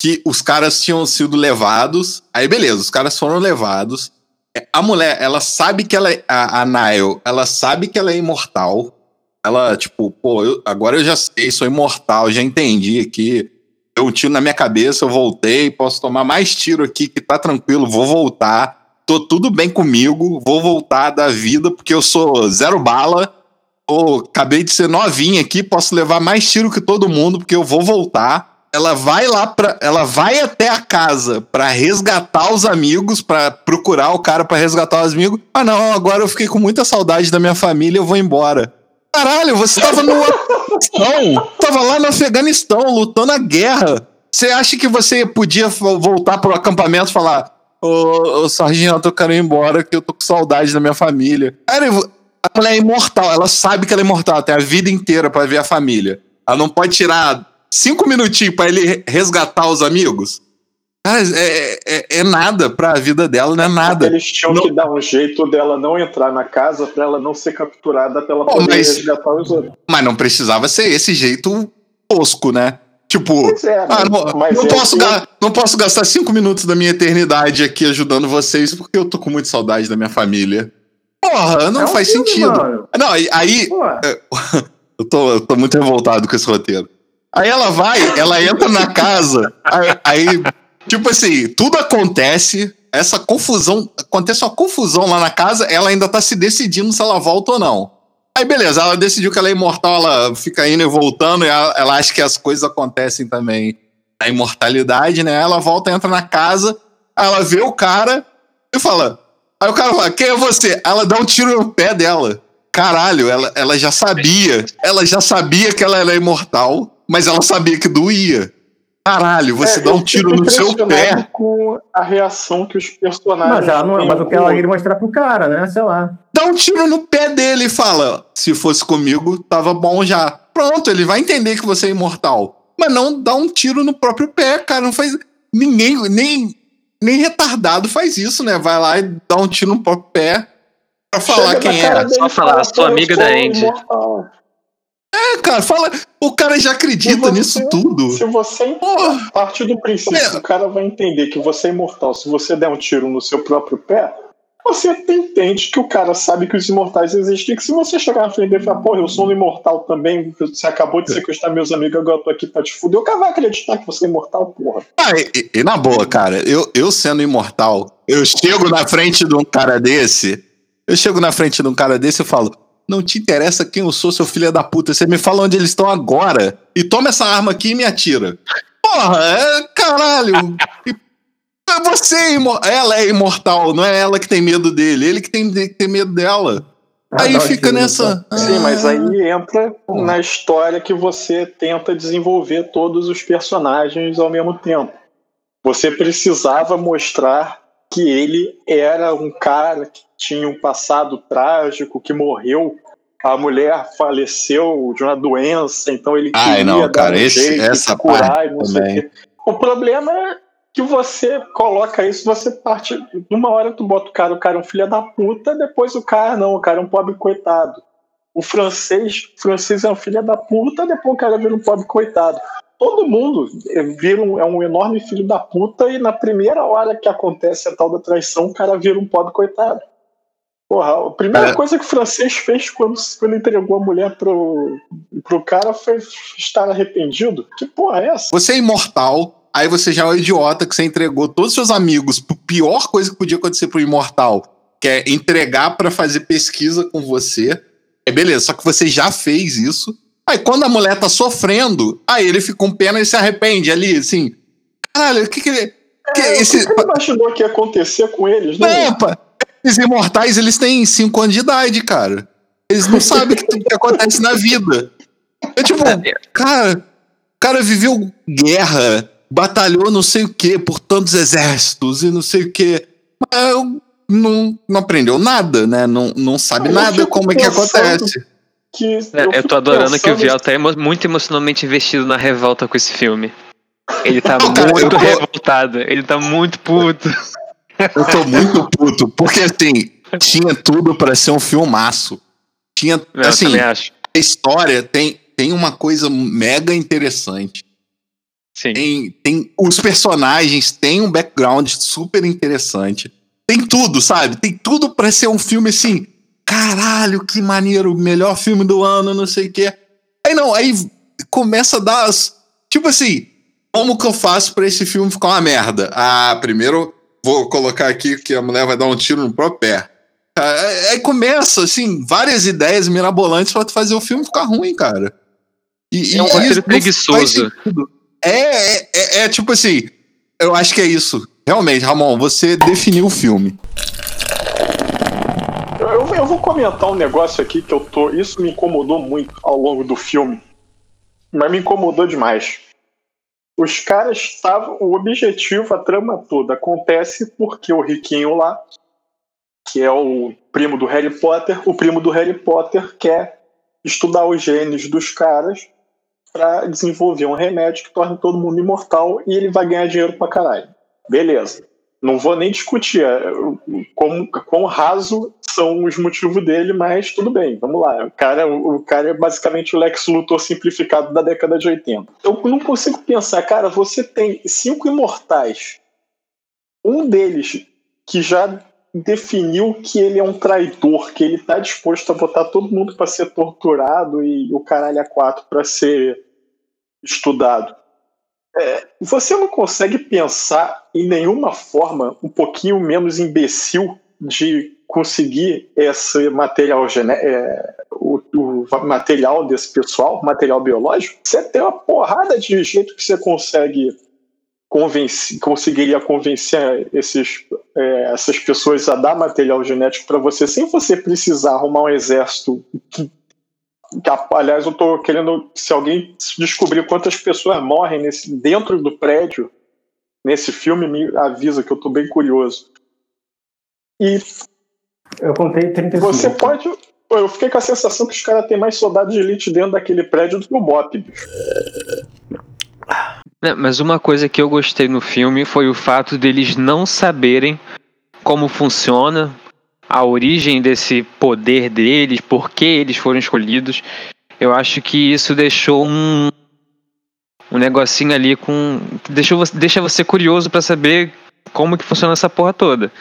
que os caras tinham sido levados. Aí, beleza, os caras foram levados. É, A mulher, ela sabe que ela é. A, a Nile, ela sabe que ela é imortal. Ela, tipo, pô, eu- agora eu já sei, sou imortal, já entendi aqui. Deu um tiro na minha cabeça, eu voltei, posso tomar mais tiro aqui, que tá tranquilo, vou voltar. Tô tudo bem comigo, vou voltar da vida, porque eu sou zero bala. Pô, acabei de ser novinha aqui, posso levar mais tiro que todo mundo, porque eu vou voltar. Ela vai lá pra. Ela vai até a casa pra resgatar os amigos, pra procurar o cara pra resgatar os amigos. Ah, não, agora eu fiquei com muita saudade da minha família, eu vou embora. Caralho, você tava no Afeganistão. Tava lá no Afeganistão, lutando a guerra. Você acha que você podia vo- voltar pro acampamento e falar: Ô, ô sargento, eu quero ir embora, que eu tô com saudade da minha família. Cara, eu- a mulher é imortal, ela sabe que ela é imortal, tem a vida inteira pra ver a família. Ela não pode tirar cinco minutinhos pra ele resgatar os amigos. Cara, é, é, é nada pra vida dela, não é nada. Eles tinham Não- que dar um jeito dela não entrar na casa pra ela não ser capturada pela poder mas- resgatar os outros. Mas não precisava ser esse jeito tosco, né? Tipo, é, ah, não, não é posso ga- não posso gastar cinco minutos da minha eternidade aqui ajudando vocês porque eu tô com muita saudade da minha família. Porra, não É um faz filme, sentido. mano. Não, aí, aí eu, tô, eu tô muito revoltado com esse roteiro. Aí ela vai, ela entra na casa, aí, tipo assim, tudo acontece, essa confusão, acontece uma confusão lá na casa, ela ainda tá se decidindo se ela volta ou não. Aí beleza, ela decidiu que ela é imortal, ela fica indo e voltando, e ela, ela acha que as coisas acontecem também na imortalidade, né? Ela volta, entra na casa, ela vê o cara e fala. Aí o cara fala, quem é você? Ela dá um tiro no pé dela. Caralho, ela, ela já sabia. Ela já sabia que ela era imortal, mas ela sabia que doía. Caralho, você É, dá um tiro no seu pé. com a reação que os personagens. mas, ela não, têm mas o que ela queria mostrar pro cara, né? Sei lá. Dá um tiro no pé dele e fala: se fosse comigo, tava bom já. Pronto, ele vai entender que você é imortal. Mas não dá um tiro no próprio pé, cara. Não faz. Ninguém, nem, nem retardado faz isso, né? Vai lá e dá um tiro no próprio pé pra falar Chega quem é. Só falar, fala, sou "Pô, eu amiga da Andy." imortal. É, cara, fala. O cara já acredita você- nisso tudo. Se você Porra. partir do princípio É. o cara vai entender que você é imortal se você der um tiro no seu próprio pé, você entende que o cara sabe que os imortais existem. Que se você chegar na frente dele e falar, porra, eu sou um imortal também, você acabou de sequestrar meus amigos, agora eu tô aqui pra te fuder, o cara vai acreditar que você é imortal, porra. Ah, e, e- e na boa, cara, eu, eu sendo imortal, eu chego na frente de um cara desse, eu chego na frente de um cara desse e falo, não te interessa quem eu sou, seu filho da puta, você me fala onde eles estão agora e toma essa arma aqui e me atira. Porra, é caralho. É você, ela é imortal, não é ela que tem medo dele, ele que tem que ter medo dela. Ah, Aí fica nessa. Sim, mas ah, aí entra na história que você tenta desenvolver todos os personagens ao mesmo tempo. Você precisava mostrar que ele era um cara que tinha um passado trágico, que morreu. A mulher faleceu de uma doença, então ele Ai, queria não, cara, um esse- jeito essa curar parte e não sei o também. quê. O problema é que você coloca isso, você parte. Numa hora tu bota o cara, o cara é um filho da puta, depois o cara não, o cara é um pobre coitado. O francês, o francês é um filho da puta, depois o cara vira um pobre coitado. Todo mundo vira um, é um enorme filho da puta e na primeira hora que acontece a tal da traição, o cara vira um pobre coitado. Porra, a primeira É. coisa que o francês fez quando, quando entregou a mulher pro, pro cara foi estar arrependido. Que porra é essa? Você é imortal, aí você já é um idiota que você entregou todos os seus amigos pro pior coisa que podia acontecer pro imortal, que é entregar pra fazer pesquisa com você. É beleza, só que você já fez isso. Aí quando a mulher tá sofrendo, aí ele fica com pena e se arrepende ali, assim. Caralho, o que que ele. Que É, esse, O que você imaginou que ia acontecer com eles, né? é, pá, esses imortais, eles têm 5 anos de idade, cara. Eles não sabem o que, que acontece na vida. É tipo, cara, o cara viveu guerra, batalhou não sei o que por tantos exércitos e não sei o que. Mas não, não aprendeu nada, né? Não, não sabe Eu nada como é que pensando- acontece. Que É, Eu, fico tô adorando que o pensando- Viel tá emo- muito emocionalmente investido na revolta com esse filme. Ele tá Não, cara, eu muito tô- revoltado, ele tá muito puto. Eu tô muito puto, porque assim, tinha tudo pra ser um filmaço. Tinha, Eu assim, a história tem, tem uma coisa mega interessante. Sim. Tem, tem os personagens têm um background super interessante. Tem tudo, sabe? Tem tudo pra ser um filme assim. Caralho, que maneiro, melhor filme do ano, não sei o quê. Aí não, aí começa a dar as. Tipo assim, como que eu faço pra esse filme ficar uma merda? Ah, primeiro vou colocar aqui que a mulher vai dar um tiro no próprio pé. Aí aí começa, assim, várias ideias mirabolantes pra tu fazer o filme ficar ruim, cara. E, É um roteiro preguiçoso. É, é, é, é tipo assim, eu acho que é isso. Realmente, Ramon, você definiu o filme. Eu, eu vou comentar um negócio aqui que eu tô. Isso me incomodou muito ao longo do filme. Mas me incomodou demais. Os caras estavam. O objetivo, a trama toda, acontece porque o Riquinho lá, que é o primo do Harry Potter, o primo do Harry Potter quer estudar os genes dos caras pra desenvolver um remédio que torne todo mundo imortal e ele vai ganhar dinheiro pra caralho. Beleza. Não vou nem discutir é, quão, quão raso são os motivos dele, mas tudo bem, vamos lá. O cara, o cara é basicamente o Lex Luthor simplificado da década de 80. Eu não consigo pensar, cara, você tem cinco imortais. Um deles que já definiu que ele é um traidor, que ele tá disposto a botar todo mundo para ser torturado e o caralho a quatro para ser estudado. É, você não consegue pensar em nenhuma forma um pouquinho menos imbecil de conseguir esse material genético, é, o, o, material desse pessoal, material biológico, você tem uma porrada de jeito que você consegue convencer, conseguiria convencer esses, é, essas pessoas a dar material genético para você sem você precisar arrumar um exército que aliás eu estou querendo se alguém descobrir quantas pessoas morrem nesse, dentro do prédio nesse filme me avisa que eu estou bem curioso e eu contei 35. Você pode. Eu fiquei com a sensação que os caras têm mais soldados de elite dentro daquele prédio do que o Bop, bicho. Mas uma coisa que eu gostei no filme foi o fato deles não saberem como funciona a origem desse poder deles, por que eles foram escolhidos. Eu acho que isso deixou um, um negocinho ali com. Deixou, deixa você curioso para saber como que funciona essa porra toda.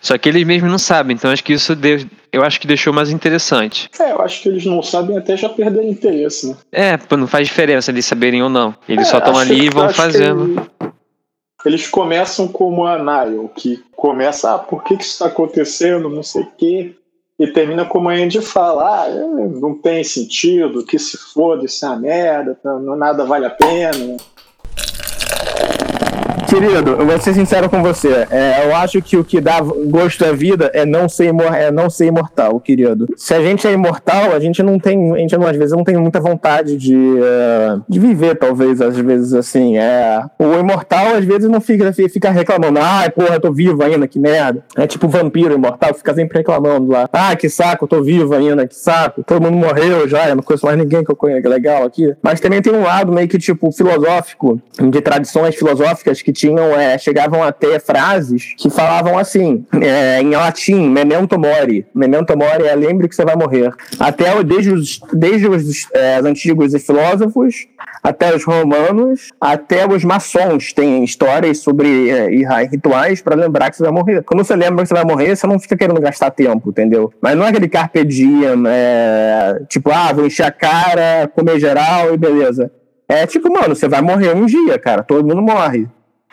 Só que eles mesmos não sabem, então acho que isso deu, eu acho que deixou mais interessante. É, eu acho que eles não sabem até já perderam interesse, né? É, não faz diferença eles saberem ou não. Eles é, só estão ali e vão fazendo. Eles começam como a Nile, que começa, ah, por que, que isso está acontecendo, não sei o quê. E termina como a Andy fala, ah, não tem sentido, que se foda, isso é uma merda, nada vale a pena. Querido, eu vou ser sincero com você. É, eu acho que o que dá gosto à vida é não ser, é não ser imortal, querido. Se a gente é imortal, a gente não tem. A gente, às vezes, não tem muita vontade de, uh, de viver, talvez, às vezes, assim. É, o imortal, às vezes, não fica, fica reclamando. Ai, porra, eu tô vivo ainda, que merda. É tipo vampiro imortal, fica sempre reclamando lá. Ah, que saco, eu tô vivo ainda, que saco. Todo mundo morreu já, eu não conheço mais ninguém que eu conheço, legal aqui. Mas também tem um lado meio que, tipo, filosófico, de tradições filosóficas que tinham, é, chegavam a ter frases que falavam assim, é, em latim, memento mori. Memento mori é lembre que você vai morrer. Até desde os, desde os é, antigos filósofos, até os romanos, até os maçons têm histórias sobre é, rituais para lembrar que você vai morrer. Quando você lembra que você vai morrer, você não fica querendo gastar tempo, entendeu? Mas não é aquele carpe diem, é, tipo, ah, vou encher a cara, comer geral e beleza. É tipo, mano, você vai morrer um dia, cara. Todo mundo morre.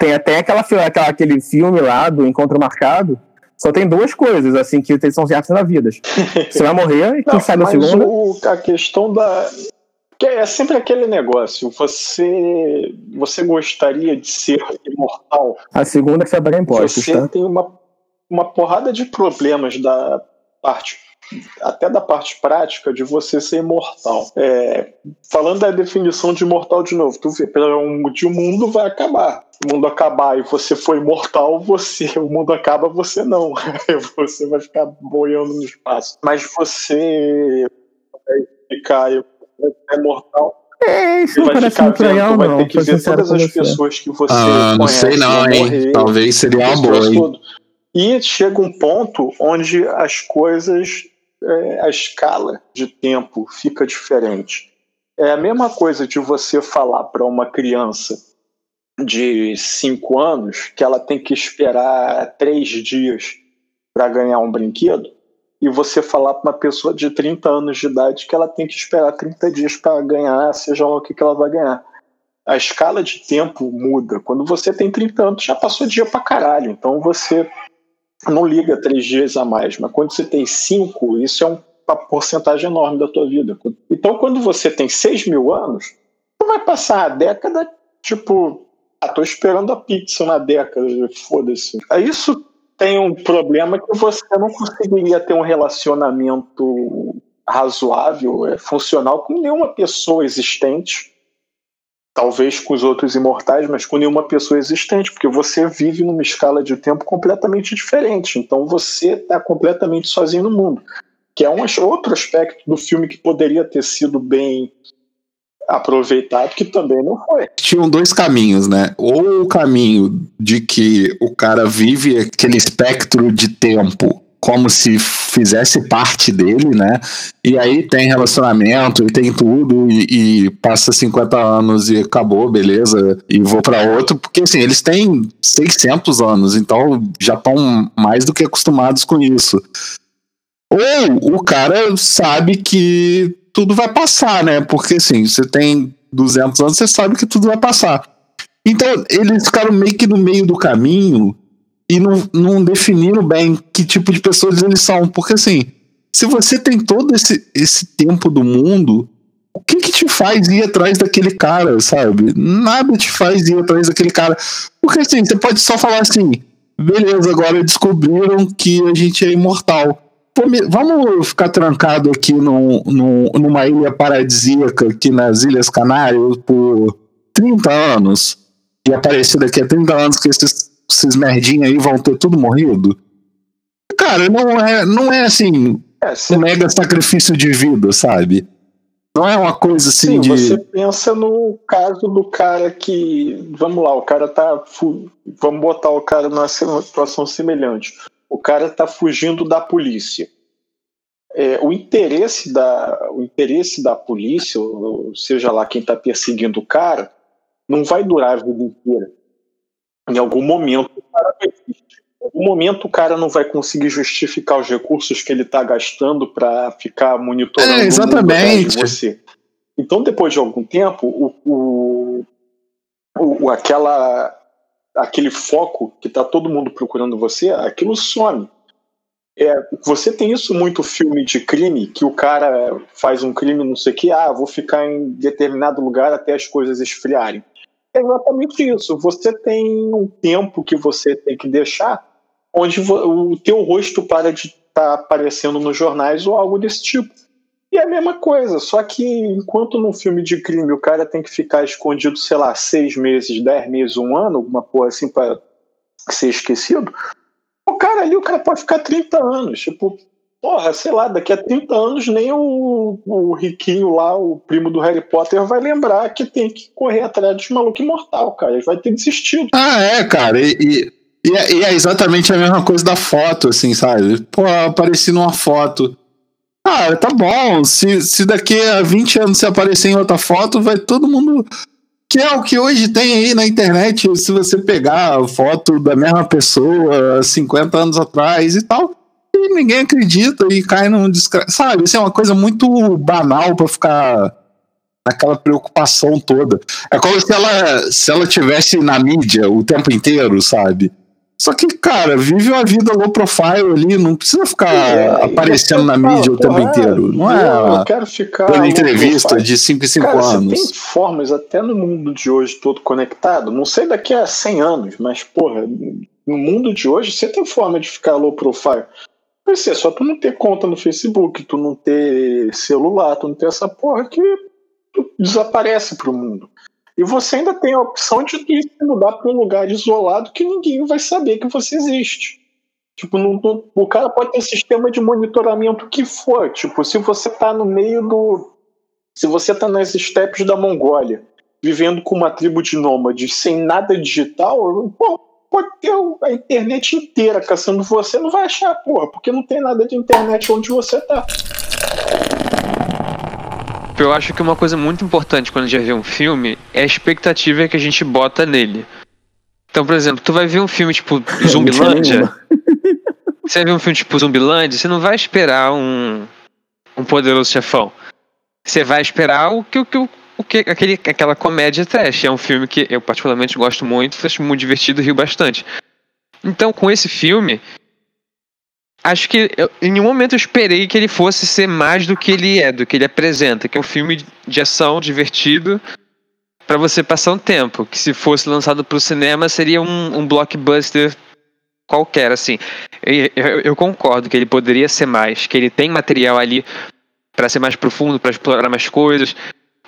Tem até aquela, aquela, aquele filme lá do Encontro Marcado. Só tem duas coisas, assim, que são certas na vida. Você vai morrer e quem Não, sabe a segunda. O, a questão da. Que é sempre aquele negócio. Você, você gostaria de ser imortal? A segunda é que você vai pagar impostos. Você tá? tem uma, uma porrada de problemas da parte até da parte prática de você ser imortal. É, falando da definição de imortal de novo, tu vê, pelo um, o mundo vai acabar. O mundo acabar e você for imortal, você, o mundo acaba, você não. você vai ficar boiando no espaço. Mas você vai ficar é mortal. É, isso não parece muito legal, vai ter que ver todas as você. pessoas que você ah, Não sei não, hein? Morrer, Talvez seria uma boa, hein? E chega um ponto onde as coisas é, a escala de tempo fica diferente. É a mesma coisa de você falar para uma criança de 5 anos que ela tem que esperar três dias para ganhar um brinquedo, e você falar para uma pessoa de 30 anos de idade que ela tem que esperar 30 dias para ganhar, seja lá o que, que ela vai ganhar. A escala de tempo muda. Quando você tem 30 anos, já passou dia para caralho. Então você não liga três dias a mais, mas quando você tem cinco, isso é uma porcentagem enorme da tua vida. Então, quando você tem seis mil anos, tu vai passar a década, tipo, ah, tô esperando a pizza na década, foda-se. Isso tem um problema que você não conseguiria ter um relacionamento razoável, é, funcional com nenhuma pessoa existente talvez com os outros imortais, mas com nenhuma pessoa existente, porque você vive numa escala de tempo completamente diferente. Então você está completamente sozinho no mundo, que é um outro aspecto do filme que poderia ter sido bem aproveitado, que também não foi. Tinham dois caminhos, né? Ou o caminho de que o cara vive aquele espectro de tempo como se fizesse parte dele, né? E aí tem relacionamento e tem tudo, e, e passa 50 anos e acabou, beleza, e vou para outro, porque assim, eles têm 600 anos, então já estão mais do que acostumados com isso. Ou o cara sabe que tudo vai passar, né? Porque assim, você tem 200 anos, você sabe que tudo vai passar. Então, eles ficaram meio que no meio do caminho e não, não definiram bem que tipo de pessoas eles são. Porque assim, se você tem todo esse, esse tempo do mundo, o que que te faz ir atrás daquele cara, sabe? Nada te faz ir atrás daquele cara. Porque assim, você pode só falar assim, beleza, agora descobriram que a gente é imortal. Vamos ficar trancado aqui num, num- numa ilha paradisíaca aqui nas Ilhas Canárias por 30 anos e aparecer daqui a 30 anos que esses, esses merdinhos aí vão ter tudo morrido? Cara, não é, não é assim É, um mega sacrifício de vida, sabe? Não é uma coisa assim sim, de. você pensa no caso do cara que. Vamos lá, o cara tá. Vamos botar o cara numa situação semelhante. O cara tá fugindo da polícia. É, o interesse da o interesse da polícia, ou ou seja lá quem está perseguindo o cara, não vai durar a vida inteira. Em algum momento, em algum momento o cara não vai conseguir justificar os recursos que ele está gastando para ficar monitorando É, exatamente. você. Então, depois de algum tempo, o, o, o- aquela, aquele foco que está todo mundo procurando você, aquilo some. É, você tem isso muito filme de crime, que o cara faz um crime, não sei o que, ah, vou ficar em determinado lugar até as coisas esfriarem. É exatamente isso. Você tem um tempo que você tem que deixar, onde o teu rosto para de estar aparecendo nos jornais ou algo desse tipo. E é a mesma coisa, só que enquanto num filme de crime o cara tem que ficar escondido, sei lá, seis meses, dez meses, um ano, alguma porra assim para ser esquecido, o cara ali, o cara pode ficar 30 anos. Tipo, porra, sei lá, daqui a 30 anos nem o, o riquinho lá, o primo do Harry Potter, vai lembrar que tem que correr atrás dos malucos imortal, cara. Ele vai ter desistido. Ah, é, cara. E, e, e é, e é exatamente a mesma coisa da foto, assim, sabe? Pô, apareci numa foto. Cara, tá bom. Se, se daqui a 20 anos você aparecer em outra foto, vai todo mundo. Que é o que hoje tem aí na internet. Se você pegar a foto da mesma pessoa 50 anos atrás e tal, e ninguém acredita e cai num discre... Sabe? Isso é uma coisa muito banal pra ficar naquela preocupação toda. É como se ela, se ela tivesse na mídia o tempo inteiro, sabe? Só que, cara, vive uma vida low profile ali, não precisa ficar É, aparecendo na mídia o fala, tempo "Ah, inteiro. Não eu, é eu quero ficar. dando entrevista profile." de 5 em 5 Cara, você anos. tem formas até no mundo de hoje todo conectado. Não sei daqui a 100 anos, mas, porra, no mundo de hoje você tem forma de ficar low profile. Vai ser só tu não ter conta no Facebook, tu não ter celular, tu não ter essa porra que tu desaparece pro mundo. E você ainda tem a opção de tu mudar para um lugar isolado que ninguém vai saber que você existe. Tipo, não- não- o cara pode ter sistema de monitoramento que for. Tipo, se você tá no meio do. Se você tá nas estepes da Mongólia, vivendo com uma tribo de nômades sem nada digital, pô, pode ter a internet inteira caçando você, não vai achar, porra, porque não tem nada de internet onde você tá. Eu acho que uma coisa muito importante quando a gente vai ver um filme é a expectativa que a gente bota nele. Então, por exemplo, tu vai ver um filme tipo Zumbilândia. Você vai ver um filme tipo Zumbilândia, você não vai esperar um, um poderoso chefão. Você vai esperar o que o que o que aquele, aquela comédia trash. É um filme que eu particularmente gosto muito, acho muito divertido e rio bastante. Então, com esse filme, acho que eu, em nenhum momento eu esperei que ele fosse ser mais do que ele é, do que ele apresenta, que é um filme de ação divertido para você passar um tempo, que se fosse lançado para o cinema seria um, um blockbuster qualquer, assim. E Eu, eu concordo que ele poderia ser mais, que ele tem material ali para ser mais profundo, para explorar mais coisas,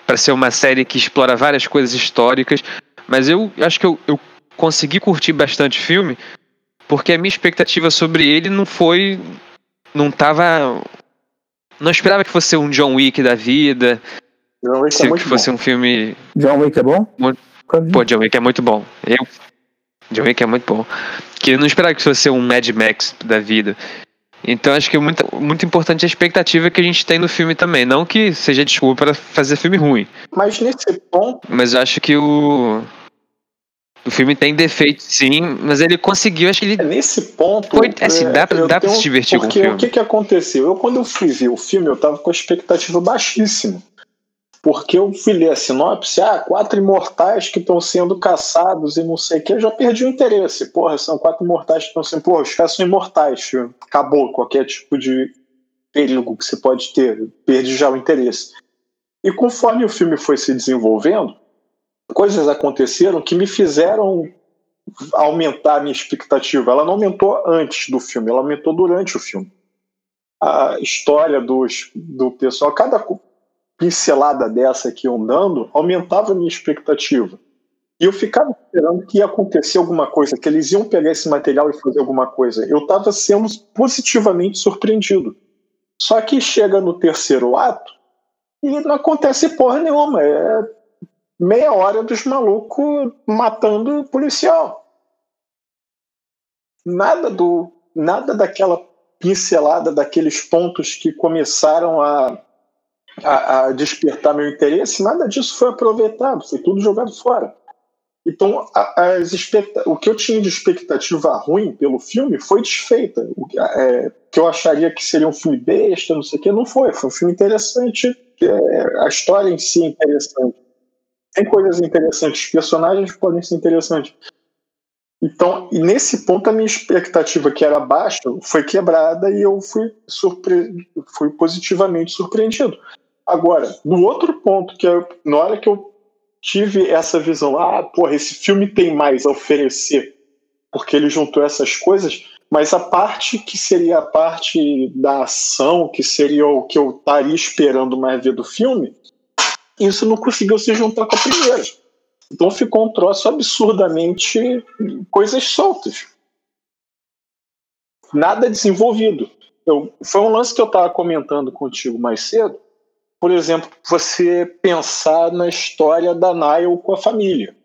para ser uma série que explora várias coisas históricas, mas eu acho que eu, eu consegui curtir bastante o filme porque a minha expectativa sobre ele não foi. Não tava. Não esperava que fosse um John Wick da vida, Não, isso se é muito que fosse bom. um filme. John Wick é bom? Pô, John Wick é muito bom. Eu. John Wick é muito bom. Que eu não esperava que fosse um Mad Max da vida. Então acho que é muito, muito importante a expectativa que a gente tem no filme também. Não que seja desculpa para fazer filme ruim. Mas nesse ponto. Mas eu acho que o. O filme tem defeitos, sim, mas ele conseguiu, acho que ele. Nesse ponto. Foi, assim, dá, pra, dá pra se divertir com o filme. Porque o que, que aconteceu? Eu, quando eu fui ver o filme, eu tava com a expectativa baixíssima. Porque eu fui ler a sinopse, ah, quatro imortais que estão sendo caçados e não sei o que, eu já perdi o interesse. Porra, são quatro imortais que estão sendo. Porra, os caras são imortais. Acabou qualquer tipo de perigo que você pode ter. Perdi já o interesse. E conforme o filme foi se desenvolvendo, coisas aconteceram que me fizeram aumentar a minha expectativa. Ela não aumentou antes do filme, ela aumentou durante o filme. A história dos, do pessoal, cada pincelada dessa aqui andando aumentava a minha expectativa. E eu ficava esperando que ia acontecer alguma coisa, que eles iam pegar esse material e fazer alguma coisa. Eu estava sendo positivamente surpreendido. Só que chega no terceiro ato e não acontece porra nenhuma. É meia hora dos malucos matando o policial. Nada do nada daquela pincelada daqueles pontos que começaram a a, a despertar meu interesse, nada disso foi aproveitado, foi tudo jogado fora. Então, as o que eu tinha de expectativa ruim pelo filme foi desfeita. O é, que eu acharia que seria um filme besta, não sei o que, não foi. Foi um filme interessante. É, a história em si é interessante. Tem coisas interessantes, os personagens podem ser interessantes. Então, nesse ponto, a minha expectativa, que era baixa, foi quebrada e eu fui, surpre... fui positivamente surpreendido. Agora, no outro ponto, que eu, na hora que eu tive essa visão, ah, porra, esse filme tem mais a oferecer, porque ele juntou essas coisas, mas a parte que seria a parte da ação, que seria o que eu estaria esperando mais ver do filme, isso não conseguiu se juntar com a primeira. Então ficou um troço absurdamente coisas soltas. Nada desenvolvido. Eu, foi um lance que eu estava comentando contigo mais cedo, por exemplo, você pensar na história da Nile com a família.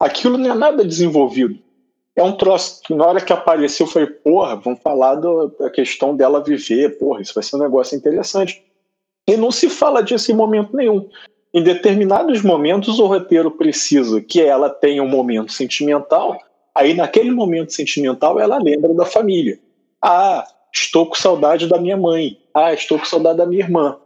Aquilo não é nada desenvolvido. É um troço que na hora que apareceu eu falei, porra, vamos falar do, da questão dela viver, porra, isso vai ser um negócio interessante. E não se fala disso em momento nenhum. Em determinados momentos o roteiro precisa que ela tenha um momento sentimental, aí naquele momento sentimental ela lembra da família. Ah, estou com saudade da minha mãe. Ah, estou com saudade da minha irmã.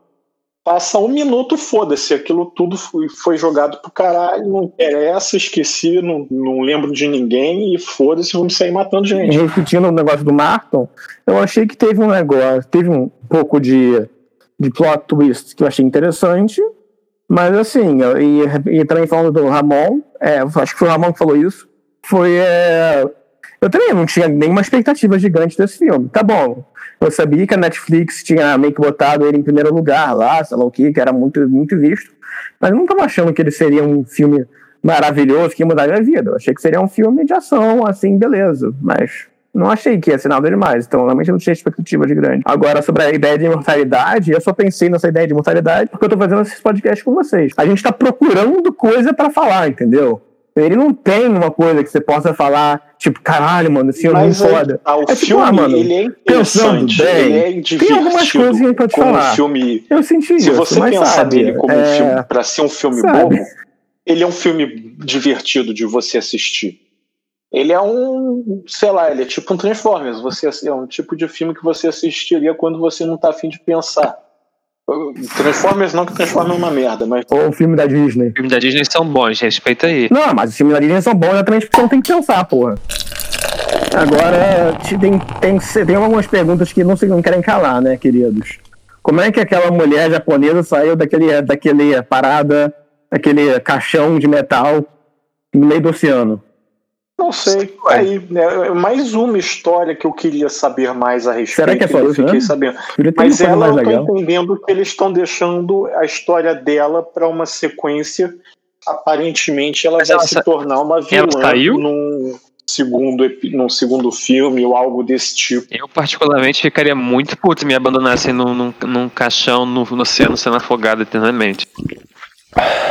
Passa um minuto, foda-se, aquilo tudo foi, foi, jogado pro caralho, não interessa, esqueci, não, não lembro de ninguém e foda-se, vamos sair matando gente. Repetindo o negócio do Martin, eu achei que teve um negócio, teve um pouco de, de plot twist que eu achei interessante, mas assim, e, e também falando do Ramon, é, acho que foi o Ramon que falou isso, foi. É, eu também não tinha nenhuma expectativa gigante desse filme. Tá bom, eu sabia que a Netflix tinha meio que botado ele em primeiro lugar lá, sei lá o que, que era muito, muito visto. Mas eu não estava achando que ele seria um filme maravilhoso que ia mudar a minha vida. Eu achei que seria um filme de ação, assim, beleza. Mas não achei que ia ser nada demais. Então, realmente, eu não tinha expectativa de grande. Agora, sobre a ideia de imortalidade, eu só pensei nessa ideia de imortalidade porque eu tô fazendo esses podcasts com vocês. A gente tá procurando coisa para falar, entendeu? Ele não tem uma coisa que você possa falar, tipo, caralho, mano, esse filme é foda. Tá, o é, tipo, filme, ah, mano, ele é interessante, bem, ele é tem algumas coisas pra te falar. Filme, eu senti se isso, Se você pensar sabe, nele como é... um filme, pra ser um filme sabe. bobo, ele é um filme divertido de você assistir. Ele é um, sei lá, ele é tipo um Transformers. Você é um tipo de filme que você assistiria quando você não tá afim de pensar. Transformers não que Transformers é uma merda, mas. Ou o filme da Disney. Os filmes da Disney são bons, respeita aí. Não, mas os filmes da Disney são bons exatamente porque você não tem que pensar, porra. Agora, tem, tem, tem algumas perguntas que não, se, não querem calar, né, queridos? Como é que aquela mulher japonesa saiu daquele, daquele parada, daquele caixão de metal no meio do oceano? Não sei. Aí, né, mais uma história que eu queria saber mais a respeito. Será que é só isso, fiquei né? sabendo. Mas ela, eu tô entendendo que eles estão deixando a história dela para uma sequência. Aparentemente, ela Mas vai ela se sa- tornar uma vilã ela saiu? num segundo, num segundo filme ou algo desse tipo. Eu, particularmente, ficaria muito puto se me abandonassem num, num, num caixão no, no oceano sendo afogado eternamente.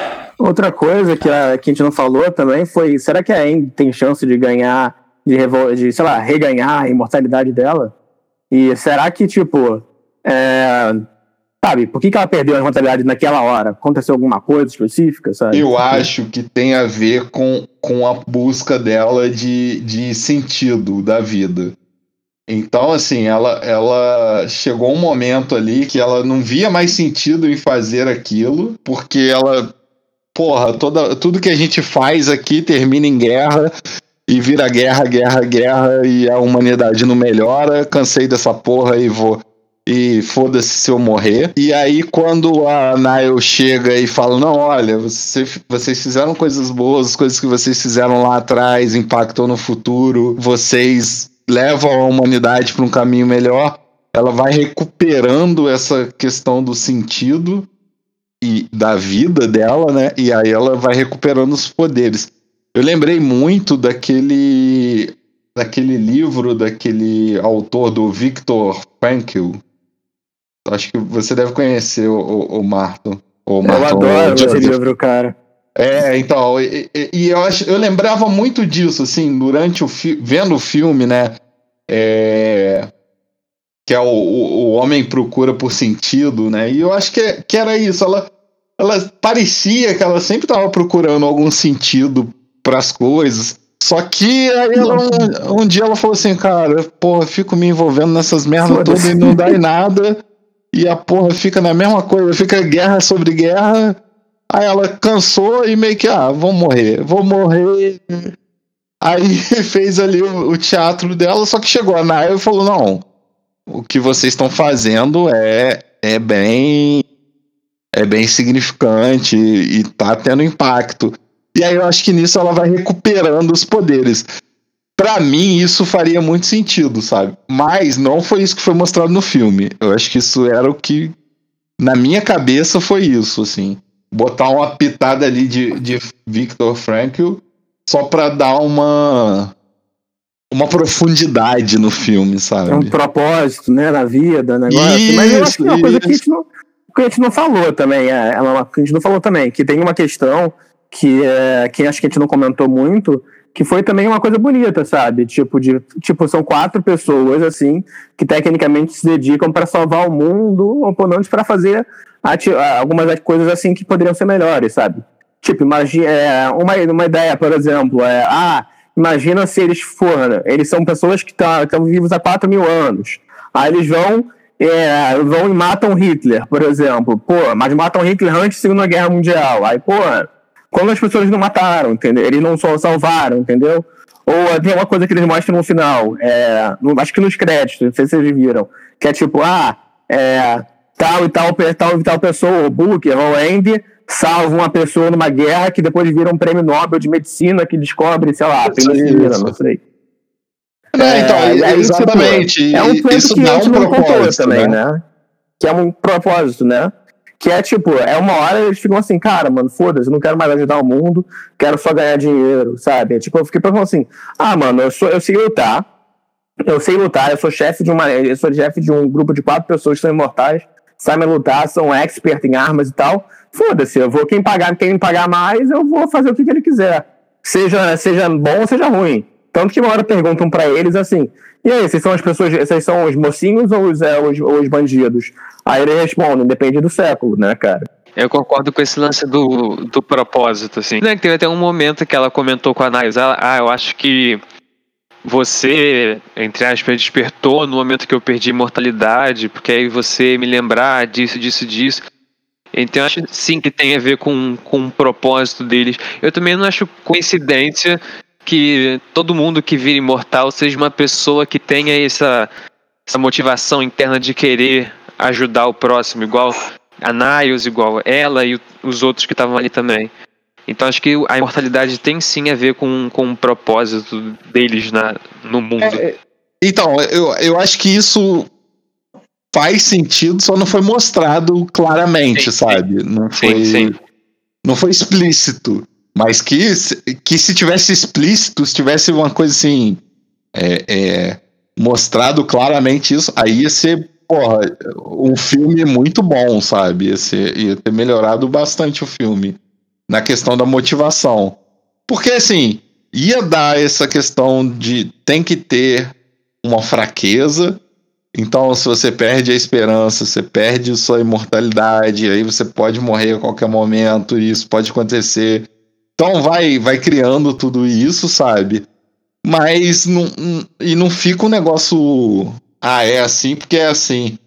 Outra coisa que a, que a gente não falou também foi: será que a Anne tem chance de ganhar, de, revol- de sei lá, reganhar a imortalidade dela? E será que, tipo, é, sabe, por que, que ela perdeu a imortalidade naquela hora? Aconteceu alguma coisa específica, sabe? Eu acho que tem a ver com, com a busca dela de, de sentido da vida. Então, assim, ela, ela chegou um momento ali que ela não via mais sentido em fazer aquilo, porque ela, porra, toda, tudo que a gente faz aqui termina em guerra e vira guerra, guerra, guerra e a humanidade não melhora. Cansei dessa porra e vou. E foda-se se eu morrer. E aí, quando a Nile chega e fala: Não, olha, você, vocês fizeram coisas boas, coisas que vocês fizeram lá atrás impactou no futuro, vocês levam a humanidade para um caminho melhor, ela vai recuperando essa questão do sentido e da vida dela, né? E aí ela vai recuperando os poderes. Eu lembrei muito daquele daquele livro daquele autor do Viktor Frankl. Acho que você deve conhecer o, o, o Marto. O Eu adoro esse livro, cara. É, então, e, e- eu, acho, eu lembrava muito disso, assim, durante o vendo o filme, né? É, que é o, o, o Homem Procura por Sentido, né? E eu acho que, que era isso. Ela, ela parecia que ela sempre estava procurando algum sentido para as coisas. Só que aí ela, um, um dia ela falou assim, cara, porra, fico me envolvendo nessas merdas todas e não dá em nada. E a porra fica na mesma coisa, fica guerra sobre guerra. Aí ela cansou e meio que, ah, vou morrer, vou morrer. Aí fez ali o, o teatro dela, só que chegou a Naya e falou: não, o que vocês estão fazendo é, é bem. É bem significante e, tá tendo impacto. E aí eu acho que nisso ela vai recuperando os poderes. Pra mim, isso faria muito sentido, sabe? Mas não foi isso que foi mostrado no filme. Eu acho que isso era o que. Na minha cabeça foi isso, assim botar uma pitada ali de, de Victor Frankl só pra dar uma uma profundidade no filme, sabe? É um propósito, né, na vida, negócio. Mas eu acho que é uma coisa que a gente não, que a gente não falou também, é, é uma, que a gente não falou também, que tem uma questão que, é, que acho que a gente não comentou muito, que foi também uma coisa bonita, sabe? Tipo, de, tipo são quatro pessoas, assim, que tecnicamente se dedicam para salvar o mundo, ou pelo menos para fazer algumas coisas assim que poderiam ser melhores, sabe? Tipo, imagina, é, uma, uma ideia, por exemplo, é, ah, imagina se eles foram, eles são pessoas que estão vivos há 4 mil anos, aí eles vão, é, vão e matam Hitler, por exemplo, pô, mas matam Hitler antes da Segunda Guerra Mundial, aí, pô, quando as pessoas não mataram, entendeu? Eles não só salvaram, entendeu? Ou tem uma coisa que eles mostram no final, é, no- acho que nos créditos, não sei se vocês viram, que é tipo, ah, é, tal e tal, tal e tal pessoa, o Booker ou Andy, salva uma pessoa numa guerra que depois vira um prêmio Nobel de medicina que descobre, sei lá, a penicilina, Isso. não sei. É, então, e aí, exatamente. tipo, é um isso que a gente um não contou propósito, também, né? né? Que é um propósito, né? Que é tipo, é uma hora eles ficam assim, cara, mano, foda-se, eu não quero mais ajudar o mundo, quero só ganhar dinheiro, sabe? Tipo, eu fiquei pensando assim, ah, mano, eu, sou, eu sei lutar, eu sei lutar, eu sou chefe de uma. Eu sou chefe de um grupo de quatro pessoas que são imortais, sabem lutar, são expert em armas e tal. Foda-se, eu vou. Quem pagar, quem me pagar mais, eu vou fazer o que, que ele quiser. Seja, seja bom ou seja ruim. Tanto que uma hora perguntam pra eles assim: e aí, vocês são as pessoas, vocês são os mocinhos ou os, é, os, os bandidos? Aí eles respondem, depende do século, né, cara? Eu concordo com esse lance do, do propósito, assim. Né, Teve até um momento que ela comentou com a Nais, ah, eu acho que você, entre aspas, despertou no momento que eu perdi imortalidade, porque aí você me lembrar disso, disso, disso. Então acho sim que tem a ver com, com o propósito deles. Eu também não acho coincidência que todo mundo que vira imortal seja uma pessoa que tenha essa, essa motivação interna de querer ajudar o próximo, igual a Niles, igual ela e os outros que estavam ali também. Então acho que a imortalidade tem sim a ver com, com o propósito deles na, no mundo. É, Então, eu, eu acho que isso faz sentido, só não foi mostrado claramente, Sim, sabe? Não foi, Sim, sim. não foi explícito. Mas que, se- que se tivesse explícito, se tivesse uma coisa assim, é, é, mostrado claramente isso, aí ia ser, porra, um filme muito bom, sabe? Ia, ser, ia ter melhorado bastante o filme na questão da motivação. Porque, assim, ia dar essa questão de tem que ter uma fraqueza Então, se você perde a esperança, você perde sua imortalidade, aí você pode morrer a qualquer momento, isso pode acontecer. Então vai, vai criando tudo isso, sabe? Mas não, e não fica um negócio. Ah, é assim porque é assim.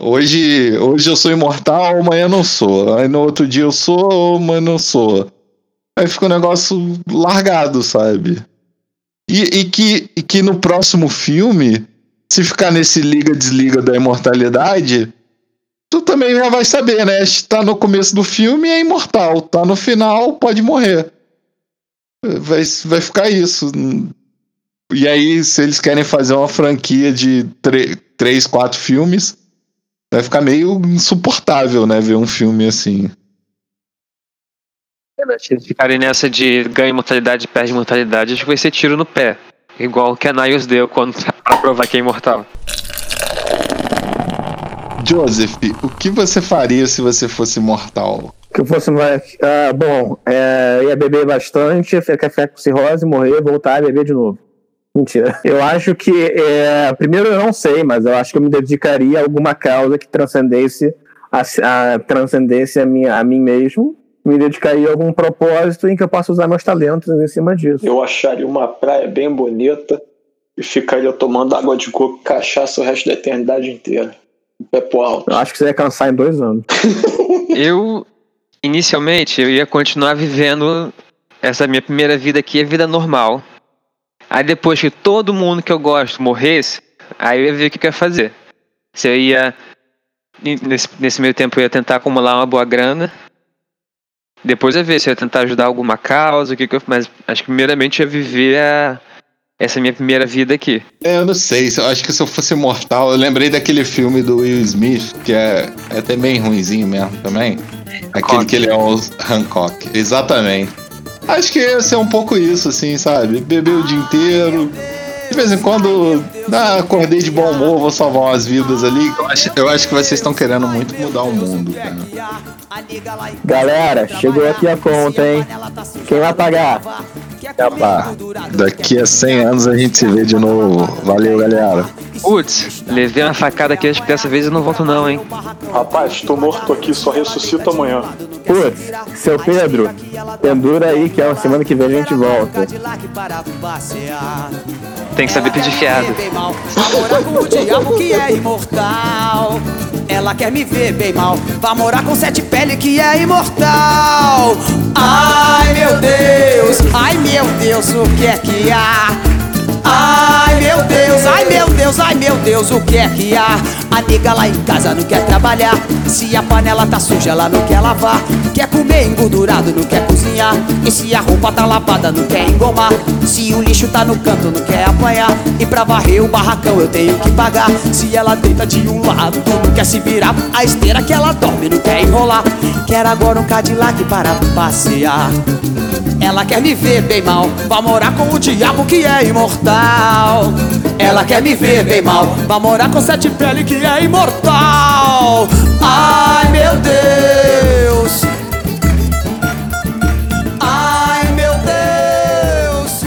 Hoje, hoje eu sou imortal, amanhã não sou. Aí no outro dia eu sou, amanhã não sou. Aí fica um negócio largado, sabe? E, e, que, e que no próximo filme, se ficar nesse liga-desliga da imortalidade, tu também já vai saber, né? Tá no começo do filme é imortal, tá no final pode morrer. Vai, vai ficar isso. E aí, se eles querem fazer uma franquia de três, quatro filmes, vai ficar meio insuportável, né? Ver um filme assim. Se eles ficarem nessa de ganha imortalidade perde imortalidade, acho que vai ser tiro no pé. Igual que a Niles deu quando pra provar que é imortal. Joseph, o que você faria se você fosse imortal? Que eu fosse mais. Ah, bom, é, ia beber bastante, ficar com cirrose, morrer, voltar e beber de novo. Mentira. Eu acho que. É, primeiro, eu não sei, mas eu acho que eu me dedicaria a alguma causa que transcendesse a, a transcendesse a, minha, a mim mesmo. Me dedicaria a algum propósito em que eu possa usar meus talentos em cima disso. Eu acharia uma praia bem bonita e ficaria tomando água de coco e cachaça o resto da eternidade inteira. Pé pro alto. Eu acho que você ia cansar em dois anos. eu, inicialmente, eu ia continuar vivendo essa minha primeira vida aqui, a vida normal Aí depois que todo mundo que eu gosto morresse, aí eu ia ver o que eu ia fazer. Se eu ia. Nesse, nesse meio tempo eu ia tentar acumular uma boa grana. Depois ia ver se eu ia tentar ajudar alguma causa, o que, que eu. Mas acho que primeiramente eu ia viver a, essa minha primeira vida aqui. É, eu não sei, eu acho que se eu fosse mortal, eu lembrei daquele filme do Will Smith, que é, é até bem ruinzinho mesmo também. Aquele que ele é o Hancock. Exatamente. Acho que ia ser um pouco isso, assim, sabe? Beber o dia inteiro. De vez em quando, ah, acordei de bom humor, vou salvar umas vidas ali. Eu acho, eu acho que vocês estão querendo muito mudar o mundo, cara. Galera, chegou aqui a conta, hein? Quem vai pagar? Capá, daqui a 100 anos a gente se vê de novo. Valeu, galera. Putz, levei uma facada aqui, acho que dessa vez eu não volto não, hein? Rapaz, tô morto aqui, só ressuscito amanhã. Putz, seu Pedro, pendura aí que é a semana que vem a gente volta. Tem que saber pedir fiado. Morar com o diabo que é imortal. Ela quer me ver bem mal. Vai morar com sete pele que é imortal. Ai meu Deus, ai meu Deus, o que é que há? Ai meu Deus, ai meu Deus, ai meu Deus, o que é que há? A nega lá em casa não quer trabalhar. Se a panela tá suja, ela não quer lavar. Quer comer engordurado, não quer cozinhar. E se a roupa tá lavada, não quer engomar. Se o lixo tá no canto, não quer apanhar. E pra varrer o barracão eu tenho que pagar. Se ela deita de um lado, não quer se virar. A esteira que ela dorme, não quer enrolar. Quer agora um Cadillac para passear. Ela quer me ver bem mal, vai morar com o diabo que é imortal. Ela quer me ver bem mal, vai morar com sete pele que é imortal. Ai meu Deus. Ai meu Deus.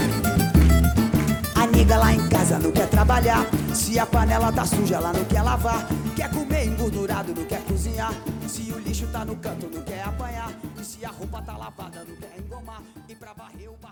A nega lá em casa não quer trabalhar. Se a panela tá suja, ela não quer lavar. Quer comer engordurado, não quer cozinhar. Se o lixo tá no canto, não quer apanhar. E se a roupa tá lavada, não quer engomar. E pra varrer o.